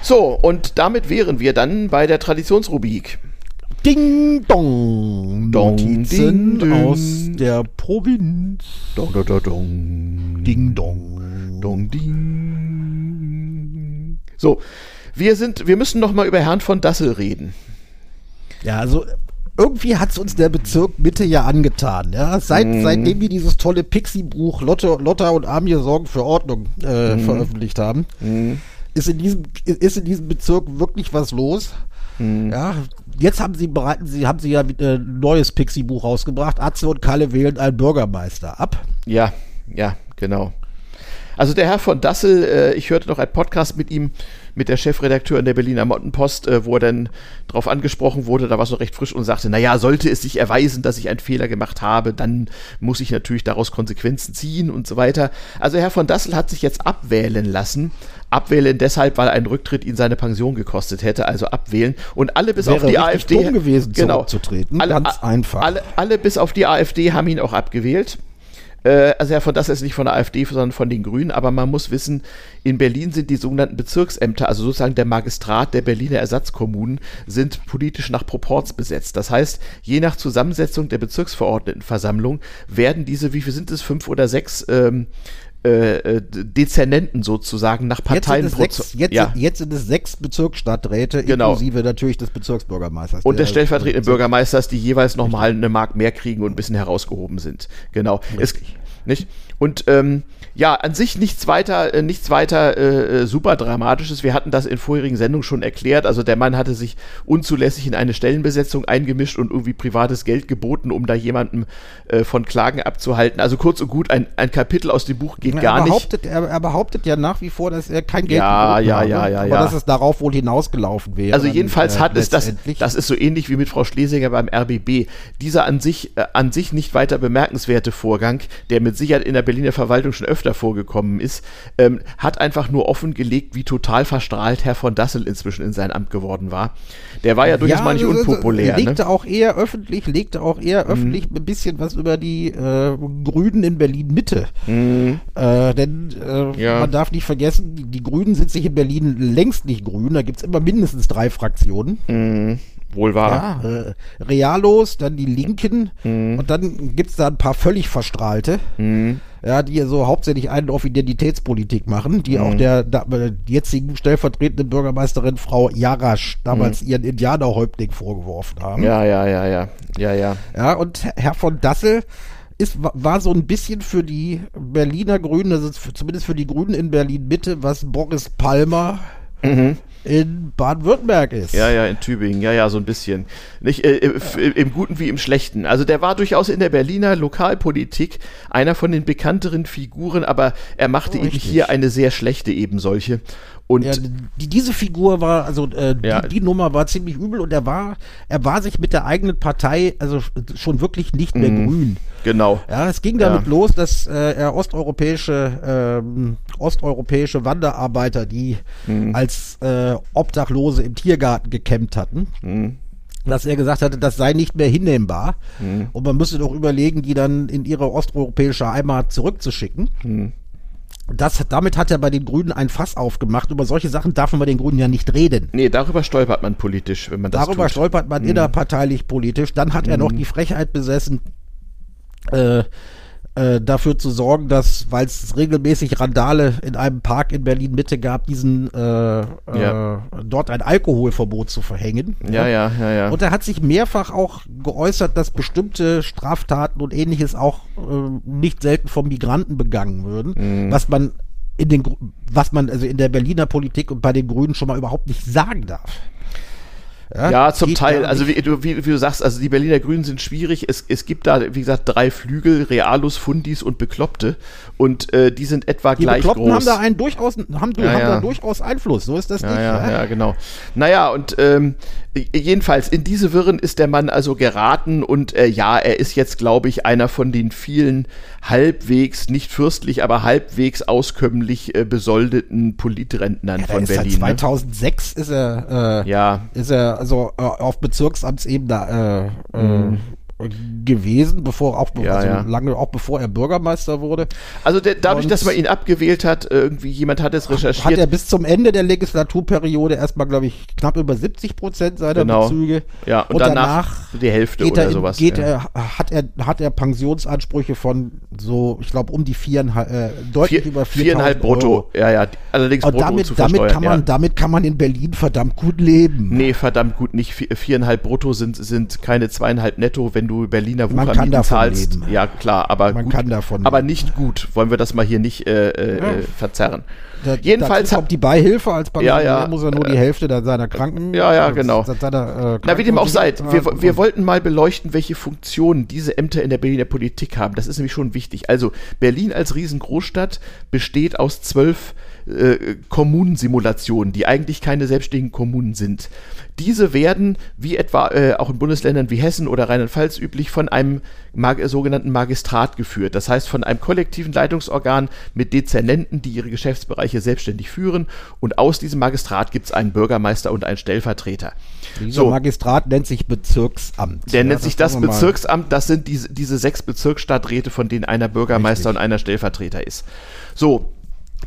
So, und damit wären wir dann bei der Traditionsrubrik. Ding Dong. Dong Notizen ding, aus der Provinz. Dong, dong, dong, dong. Ding Dong. Dong, ding. So, wir sind, wir müssen noch mal über Herrn von Dassel reden. Ja, also irgendwie hat es uns der Bezirk Mitte ja angetan. Ja? Seit, mhm. Seitdem wir dieses tolle Pixie-Buch Lotte, Lotta und Amir sorgen für Ordnung äh, mhm. veröffentlicht haben, mhm. ist, in diesem, ist in diesem Bezirk wirklich was los. Mhm. Ja, jetzt haben sie bereiten sie haben sie ja ein äh, neues Pixie-Buch rausgebracht. Atze und Kalle wählen einen Bürgermeister ab. Ja, ja, genau. Also der Herr von Dassel, äh, ich hörte noch einen Podcast mit ihm, mit der Chefredakteurin der Berliner Mottenpost, äh, wo er dann darauf angesprochen wurde, da war es noch recht frisch und sagte, naja, sollte es sich erweisen, dass ich einen Fehler gemacht habe, dann muss ich natürlich daraus Konsequenzen ziehen und so weiter. Also Herr von Dassel hat sich jetzt abwählen lassen. Abwählen deshalb, weil ein Rücktritt ihn seine Pension gekostet hätte, also abwählen. Und alle bis Wäre auf die AfD. Dumm gewesen, genau, zurückzutreten. Alle, Ganz einfach. Alle, alle bis auf die AfD haben ihn auch abgewählt. Äh, also ja, von das ist nicht von der AfD, sondern von den Grünen, aber man muss wissen, in Berlin sind die sogenannten Bezirksämter, also sozusagen der Magistrat der Berliner Ersatzkommunen, sind politisch nach Proports besetzt. Das heißt, je nach Zusammensetzung der Bezirksverordnetenversammlung werden diese, wie viel sind es, fünf oder sechs ähm, äh, äh Dezernenten sozusagen nach Parteien. Jetzt sind, sechs, jetzt, ja. jetzt sind es sechs Bezirksstadträte, genau. inklusive natürlich des Bezirksbürgermeisters. Und des stellvertretenden Bürgermeisters, die jeweils nochmal eine Mark mehr kriegen und ein bisschen herausgehoben sind. Genau. Es, Nicht? Und ähm, ja, an sich nichts weiter, äh, nichts weiter äh, äh, super dramatisches. Wir hatten das in vorherigen Sendungen schon erklärt. Also der Mann hatte sich unzulässig in eine Stellenbesetzung eingemischt und irgendwie privates Geld geboten, um da jemanden äh, von Klagen abzuhalten. Also kurz und gut, ein, ein Kapitel aus dem Buch geht er gar behauptet, nicht. Er, er behauptet ja nach wie vor, dass er kein Geld Ja, geboten ja, habe, ja, ja, aber ja. dass es darauf wohl hinausgelaufen wäre. Also jedenfalls äh, hat es das, das ist so ähnlich wie mit Frau Schlesinger beim RBB. Dieser an sich, äh, an sich nicht weiter bemerkenswerte Vorgang, der mit Sicherheit in der Berliner Verwaltung schon öfter vorgekommen ist, ähm, hat einfach nur offengelegt, wie total verstrahlt Herr von Dassel inzwischen in sein Amt geworden war. Der war ja durchaus mal nicht unpopulär. Legte Ne? auch eher öffentlich, legte auch eher öffentlich ein bisschen was über die äh, Grünen in Berlin Mitte. Äh, denn äh, Ja. man darf nicht vergessen, die, die Grünen sind sich in Berlin längst nicht grün. Da gibt's immer mindestens drei Fraktionen. Wohl wahr. Ja, äh, Realos, dann die Linken Mhm. und dann gibt's da ein paar völlig Verstrahlte, ja, die so hauptsächlich einen auf Identitätspolitik machen, die Mhm. auch der, da, äh, jetzigen stellvertretenden Bürgermeisterin Frau Jarasch damals ihren Indianerhäuptling vorgeworfen haben. Mhm. Ja, ja, ja, ja, ja, ja. Ja, und Herr von Dassel ist, wa- war so ein bisschen für die Berliner Grünen, also zumindest für die Grünen in Berlin Mitte, was Boris Palmer in Baden-Württemberg ist. Mhm. Ja, ja, in Tübingen, ja, ja, so ein bisschen. Nicht äh, f- im Guten wie im Schlechten. Also der war durchaus in der Berliner Lokalpolitik einer von den bekannteren Figuren, aber er machte eben Richtig. hier eine sehr schlechte eben solche. Und Ja, die, diese Figur war, also äh, Ja. die, die Nummer war ziemlich übel und er war, er war sich mit der eigenen Partei, also schon wirklich nicht mehr grün. genau. Ja, es ging Ja. damit los, dass äh, er osteuropäische, ähm, osteuropäische Wanderarbeiter, die Mhm. als äh, Obdachlose im Tiergarten gekämmt hatten, Mhm. dass er gesagt hatte, das sei nicht mehr hinnehmbar und man müsste doch überlegen, die dann in ihre osteuropäische Heimat zurückzuschicken. Mhm. Das, damit hat er bei den Grünen ein Fass aufgemacht. Über solche Sachen darf man bei den Grünen ja nicht reden. Nee, darüber stolpert man politisch, wenn man das Darüber tut. Mhm. stolpert man innerparteilich politisch. Dann hat er noch die Frechheit besessen, äh, äh, dafür zu sorgen, dass, weil es regelmäßig Randale in einem Park in Berlin Mitte gab, diesen äh, Ja. äh, dort ein Alkoholverbot zu verhängen. Ja, ja, ja, ja. Und er hat sich mehrfach auch geäußert, dass bestimmte Straftaten und ähnliches auch äh, nicht selten von Migranten begangen würden, Mhm. was man in den, was man also in der Berliner Politik und bei den Grünen schon mal überhaupt nicht sagen darf. Ja, zum geht Teil. Also wie du, wie, wie du sagst, also die Berliner Grünen sind schwierig. Es, es gibt da, wie gesagt, drei Flügel, Realus, Fundis und Bekloppte. Und äh, die sind etwa die gleich Bekloppten groß. haben da einen durchaus, haben, Ja, haben ja. da durchaus Einfluss. So ist das Ja, nicht. ja, ja, genau. Naja, und ähm, jedenfalls in diese Wirren ist der Mann also geraten und äh, ja, er ist jetzt, glaube ich, einer von den vielen halbwegs, nicht fürstlich, aber halbwegs auskömmlich äh, besoldeten Politrentnern Ja, von ist Berlin. Ne? 2006 ist er, äh, Ja, ist er also äh, auf Bezirksamtsebene äh, Mhm. Gewesen, bevor auch Ja, also ja. lange auch bevor er Bürgermeister wurde. also der, dadurch, Und- dass man ihn abgewählt hat, irgendwie jemand hat es recherchiert. Hat er bis zum Ende der Legislaturperiode erstmal, glaube ich, knapp über 70 Prozent seiner Genau. Bezüge. ja, und, und danach, danach die Hälfte oder er, in, sowas. geht ja. er, hat er, hat er Pensionsansprüche von so, ich glaube, um die viereinhalb, äh, deutlich Vier, über 4.000 viereinhalb brutto. Euro. Ja, ja, allerdings Und brutto damit, zu damit kann man, damit kann man in Berlin verdammt gut leben. Nee, verdammt gut, nicht vier, viereinhalb brutto sind, sind keine zweieinhalb netto, wenn du Berliner Man kann Wuchermieten davon zahlst. leben. Ja, klar, aber Man gut, kann davon aber nicht gut. Wollen wir das mal hier nicht äh, äh, Ja. verzerren. Da, Jedenfalls kommt die Beihilfe als Pensionär Ja, ja. muss er nur die Hälfte dann seiner Kranken. Ja, ja, äh, genau. Seiner, äh, Na, wie dem auch sei, wir, wir wollten mal beleuchten, welche Funktionen diese Ämter in der Berliner Politik haben. Das ist nämlich schon wichtig. Also, Berlin als Riesengroßstadt besteht aus zwölf äh, Kommunensimulationen, die eigentlich keine selbstständigen Kommunen sind. Diese werden, wie etwa äh, auch in Bundesländern wie Hessen oder Rheinland-Pfalz üblich, von einem Mag äh, sogenannten Magistrat geführt. Das heißt, von einem kollektiven Leitungsorgan mit Dezernenten, die ihre Geschäftsbereiche selbstständig führen. Und aus diesem Magistrat gibt es einen Bürgermeister und einen Stellvertreter. Dieser Magistrat nennt sich Bezirksamt. Der Ja, nennt sich das mal- Bezirksamt, das sind diese, diese sechs Bezirksstadträte, von denen einer Bürgermeister Richtig. und einer Stellvertreter ist. So.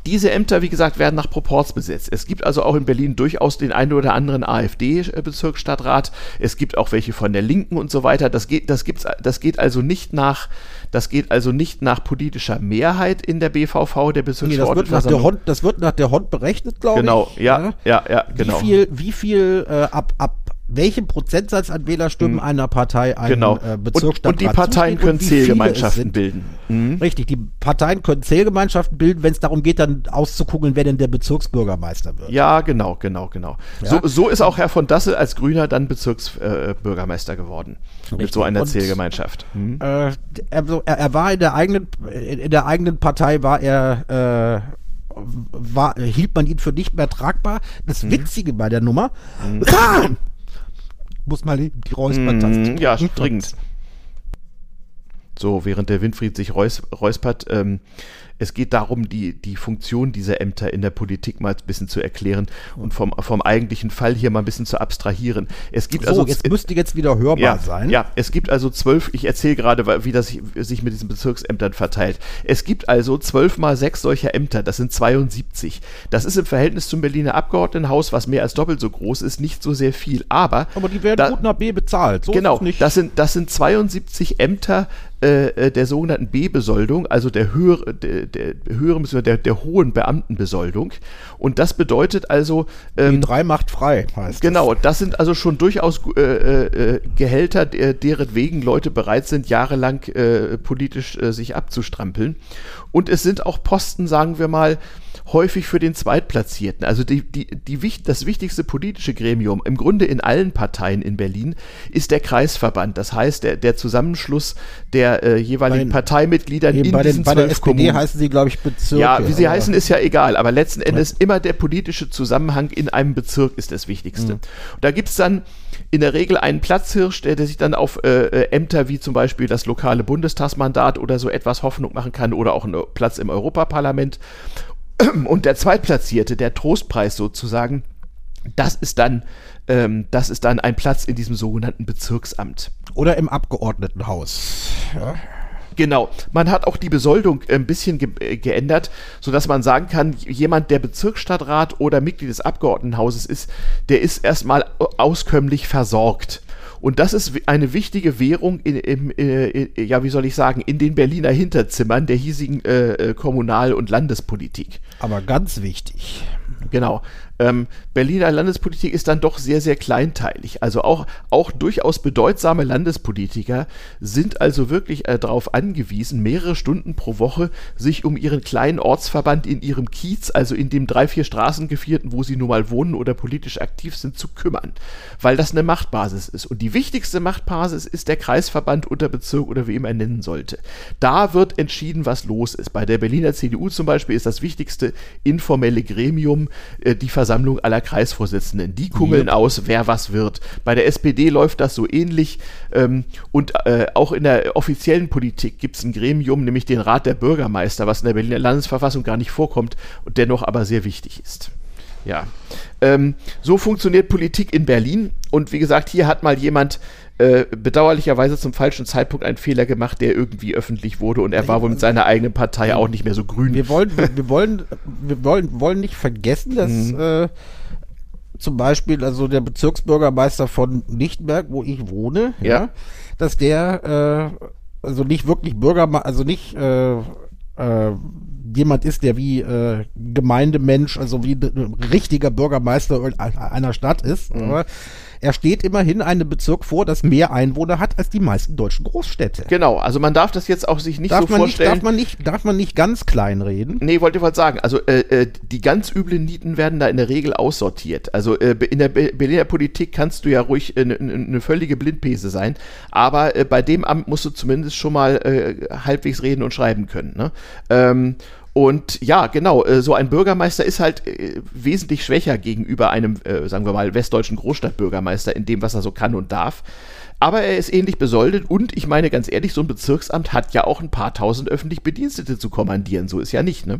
Diese Ämter, wie gesagt, werden nach Proports besetzt. Es gibt also auch in Berlin durchaus den einen oder anderen AfD-Bezirksstadtrat. Es gibt auch welche von der Linken und so weiter. Das geht, das gibt's, das geht also nicht nach, das geht also nicht nach politischer Mehrheit in der BVV, der Nee, das, wird nach der Bezirksverordnetenversammlung. Hond, das wird nach der Hond berechnet, glaube Genau, ich. ja, ja, ja, genau. Wie viel, wie viel äh, ab, ab welchem Prozentsatz an Wählerstimmen einer Partei ein Genau. äh, und, und die Parteien können Zählgemeinschaften bilden. Mhm. Richtig, die Parteien können Zählgemeinschaften bilden, wenn es darum geht, dann auszukugeln, wer denn der Bezirksbürgermeister wird. Ja, genau, genau, genau. Ja? So, so ist auch Herr von Dassel als Grüner dann Bezirksbürgermeister äh, geworden. Richtig. Mit so einer Und, Zählgemeinschaft. Mhm. Äh, er, er, war in der eigenen, in der eigenen Partei war er äh, war, hielt man ihn für nicht mehr tragbar. Das mhm. Witzige bei der Nummer, mhm. Muss mal die Räuspertaste. Mhm, ja, dringend. So, während der Winfried sich räus räuspert, ähm, es geht darum, die, die Funktion dieser Ämter in der Politik mal ein bisschen zu erklären und vom, vom eigentlichen Fall hier mal ein bisschen zu abstrahieren. Es gibt so, also jetzt müsste jetzt wieder hörbar ja, sein. Ja, es gibt also zwölf, ich erzähle gerade, wie das sich mit diesen Bezirksämtern verteilt. Es gibt also zwölf mal sechs solcher Ämter, das sind 72. Das ist im Verhältnis zum Berliner Abgeordnetenhaus, was mehr als doppelt so groß ist, nicht so sehr viel, aber... Aber die werden da, gut nach B bezahlt, so Genau, das sind, das sind 72 Ämter äh, äh, der sogenannten B-Besoldung, also der, höher, der, der, höheren, der, der hohen Beamtenbesoldung. Und das bedeutet also. Ähm, Die drei macht frei, heißt Genau, das, das sind also schon durchaus äh, äh, Gehälter, deren wegen Leute bereit sind, jahrelang äh, politisch äh, sich abzustrampeln. Und es sind auch Posten, sagen wir mal, häufig für den Zweitplatzierten. Also die, die, die, das wichtigste politische Gremium im Grunde in allen Parteien in Berlin ist der Kreisverband. Das heißt, der, der Zusammenschluss der äh, jeweiligen bei, Parteimitgliedern in bei diesen den, Bei der SPD Kommunen. heißen sie, glaube ich, Bezirke. Ja, wie sie heißen, ist ja egal. Aber letzten Endes ja. immer der politische Zusammenhang in einem Bezirk ist das Wichtigste. Mhm. Und da gibt es dann in der Regel einen Platzhirsch, der, der sich dann auf äh, äh, Ämter wie zum Beispiel das lokale Bundestagsmandat oder so etwas Hoffnung machen kann oder auch einen Platz im Europaparlament. Und der Zweitplatzierte, der Trostpreis sozusagen, das ist dann, ähm, das ist dann ein Platz in diesem sogenannten Bezirksamt. Oder im Abgeordnetenhaus. Ja. Genau. Man hat auch die Besoldung ein bisschen ge äh, geändert, sodass man sagen kann, jemand, der Bezirksstadtrat oder Mitglied des Abgeordnetenhauses ist, der ist erstmal auskömmlich versorgt. Und das ist eine wichtige Währung in, in, in, ja, wie soll ich sagen, in den Berliner Hinterzimmern der hiesigen äh, äh Kommunal- und Landespolitik. Aber ganz wichtig. Genau. Ähm, Berliner Landespolitik ist dann doch sehr, sehr kleinteilig. Also auch, auch durchaus bedeutsame Landespolitiker sind also wirklich äh, darauf angewiesen, mehrere Stunden pro Woche sich um ihren kleinen Ortsverband in ihrem Kiez, also in dem drei, vier Straßengevierten, wo sie nun mal wohnen oder politisch aktiv sind, zu kümmern. Weil das eine Machtbasis ist. Und die wichtigste Machtbasis ist der Kreisverband, Unterbezirk oder wie immer er nennen sollte. Da wird entschieden, was los ist. Bei der Berliner CDU zum Beispiel ist das wichtigste informelle Gremium äh, die Versammlung aller Kreisvorsitzenden. Die kummeln ja. aus, wer was wird. Bei der SPD läuft das so ähnlich. Ähm, und äh, auch in der offiziellen Politik gibt es ein Gremium, nämlich den Rat der Bürgermeister, was in der Berliner Landesverfassung gar nicht vorkommt und dennoch aber sehr wichtig ist. Ja, ähm, so funktioniert Politik in Berlin. Und wie gesagt, hier hat mal jemand äh, bedauerlicherweise zum falschen Zeitpunkt einen Fehler gemacht, der irgendwie öffentlich wurde und er war wohl mit seiner eigenen Partei auch nicht mehr so grün. Wir wollen, wir, wollen, wir wollen, wollen nicht vergessen, dass mhm. äh, zum Beispiel also der Bezirksbürgermeister von Lichtenberg, wo ich wohne, ja, ja dass der äh, also nicht wirklich Bürgermeister, also nicht äh, äh, jemand ist, der wie äh, Gemeindemensch, also wie ein richtiger Bürgermeister einer Stadt ist, mhm. aber er steht immerhin einem Bezirk vor, das mehr Einwohner hat als die meisten deutschen Großstädte. Genau, also man darf das jetzt auch sich nicht darf so vorstellen. Nicht, darf, man nicht, darf man nicht ganz klein reden? Nee, wollte ich mal sagen. Also äh, äh, die ganz üblen Nieten werden da in der Regel aussortiert. Also äh, in der Berliner Politik kannst du ja ruhig eine ne völlige Blindpese sein, aber äh, bei dem Amt musst du zumindest schon mal äh, halbwegs reden und schreiben können. Ne? Ähm, und ja, genau, äh, so ein Bürgermeister ist halt äh, wesentlich schwächer gegenüber einem, äh, sagen wir mal, westdeutschen Großstadtbürgermeister in dem, was er so kann und darf. Aber er ist ähnlich besoldet und ich meine ganz ehrlich, so ein Bezirksamt hat ja auch ein paar tausend öffentlich Bedienstete zu kommandieren. So ist ja nicht, ne?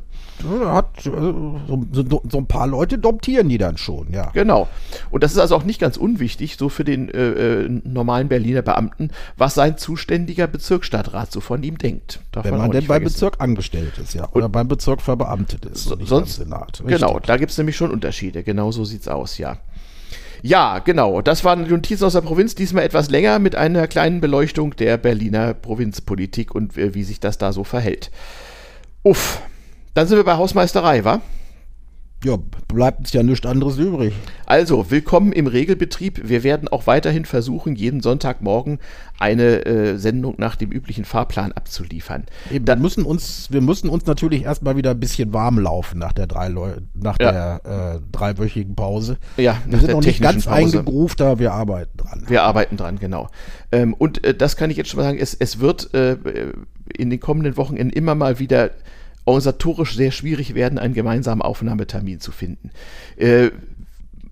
Hat, so, so, so, ein paar Leute domptieren die dann schon, ja. Genau. Und das ist also auch nicht ganz unwichtig, so für den äh, normalen Berliner Beamten, was sein zuständiger Bezirksstadtrat so von ihm denkt. Darf Wenn man, denn beim Bezirk angestellt ist, ja. Oder und beim Bezirk verbeamtet ist. So, sonst, Senat. Genau, da gibt es nämlich schon Unterschiede. Genau so sieht es aus, ja. Ja, genau. Das waren die Notizen aus der Provinz, diesmal etwas länger mit einer kleinen Beleuchtung der Berliner Provinzpolitik und äh, wie sich das da so verhält. Uff. Dann sind wir bei Hausmeisterei, wa? Ja, bleibt uns ja nichts anderes übrig. Also, willkommen im Regelbetrieb. Wir werden auch weiterhin versuchen, jeden Sonntagmorgen eine äh, Sendung nach dem üblichen Fahrplan abzuliefern. Eben, wir, müssen uns, wir müssen uns natürlich erstmal wieder ein bisschen warm laufen nach der, drei Leu nach ja. der äh, dreiwöchigen Pause. Ja, wir sind noch nicht ganz eingegroovt, aber wir arbeiten dran. Wir arbeiten dran, genau. Ähm, und äh, das kann ich jetzt schon mal sagen, es, es wird äh, in den kommenden Wochen immer mal wieder organisatorisch sehr schwierig werden, einen gemeinsamen Aufnahmetermin zu finden. Äh,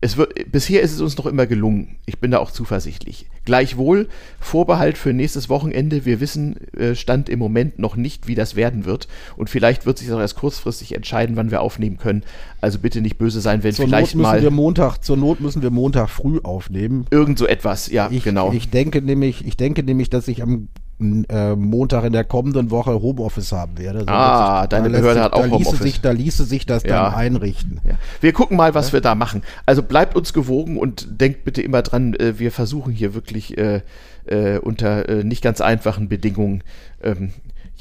es wird, bisher ist es uns noch immer gelungen. Ich bin da auch zuversichtlich. Gleichwohl, Vorbehalt für nächstes Wochenende. Wir wissen, äh, Stand im Moment noch nicht, wie das werden wird. Und vielleicht wird sich auch erst kurzfristig entscheiden, wann wir aufnehmen können. Also bitte nicht böse sein, wenn zur vielleicht Not müssen mal. Wir Montag, zur Not müssen wir Montag früh aufnehmen. Irgend so etwas, ja, ich, genau. Ich denke nämlich, ich denke nämlich, dass ich am äh, Montag in der kommenden Woche Homeoffice haben werde. So ah, sich, deine Behörde sich, hat auch Homeoffice. Sich, da ließe sich das ja. dann einrichten. Ja. Wir gucken mal, was ja. wir da machen. Also bleibt uns gewogen und denkt bitte immer dran, äh, wir versuchen hier wirklich äh, äh unter nicht ganz einfachen Bedingungen ähm,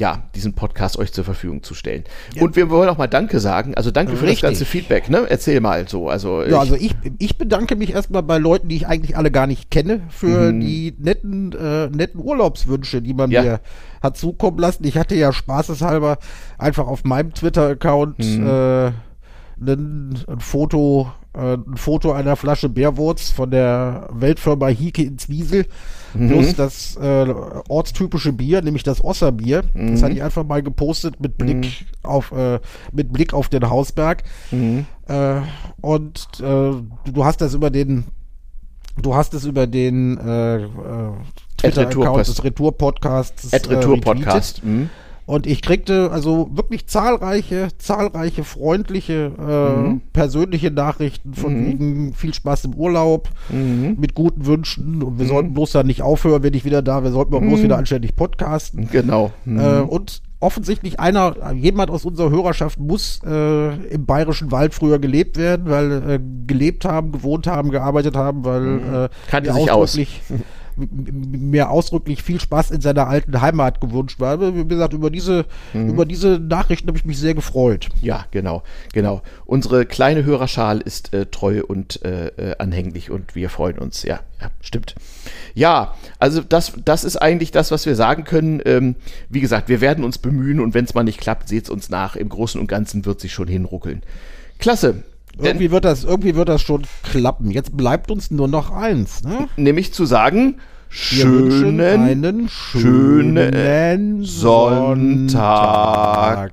ja, diesen Podcast euch zur Verfügung zu stellen. Ja. Und wir wollen auch mal Danke sagen. Also danke Richtig. für das ganze Feedback, ne? Erzähl mal so. Also, ja, also ich, ich bedanke mich erstmal bei Leuten, die ich eigentlich alle gar nicht kenne, für mhm. die netten, äh, netten Urlaubswünsche, die man ja. mir hat zukommen lassen. Ich hatte ja spaßeshalber einfach auf meinem Twitter-Account mhm. äh, ein, ein Foto äh, ein Foto einer Flasche Bärwurz von der Weltfirma Hike in Zwiesel, mhm. plus das äh, ortstypische Bier, nämlich das Osserbier. Mhm. Das hatte ich einfach mal gepostet mit Blick mhm. auf äh, mit Blick auf den Hausberg. Mhm. Äh, und äh, du hast das über den du hast es über den äh, Twitter-Account des Retour-Podcasts. Retour-Podcast. Mhm. Und ich kriegte also wirklich zahlreiche, zahlreiche freundliche, äh, mhm. persönliche Nachrichten von mhm. wegen viel Spaß im Urlaub, mhm. mit guten Wünschen. Und wir mhm. sollten bloß dann nicht aufhören, wenn ich wieder da wäre, sollten wir bloß mhm. wieder anständig podcasten. Genau. Mhm. Äh, und offensichtlich einer, jemand aus unserer Hörerschaft muss äh, im bayerischen Wald früher gelebt werden, weil äh, gelebt haben, gewohnt haben, gearbeitet haben, weil äh, Kannte sich aus. mir ausdrücklich viel Spaß in seiner alten Heimat gewünscht war. Wie gesagt, über diese, mhm. über diese Nachrichten habe ich mich sehr gefreut. Ja, genau, genau. Unsere kleine Hörerschal ist äh, treu und äh, äh, anhänglich und wir freuen uns. Ja, ja, stimmt. Ja, also das, das ist eigentlich das, was wir sagen können. Ähm, wie gesagt, wir werden uns bemühen und wenn es mal nicht klappt, seht es uns nach. Im Großen und Ganzen wird sich schon hinruckeln. Klasse. Irgendwie wird das, irgendwie wird das schon klappen. Jetzt bleibt uns nur noch eins, ne? Nämlich zu sagen, schönen, einen schönen Sonntag. Sonntag.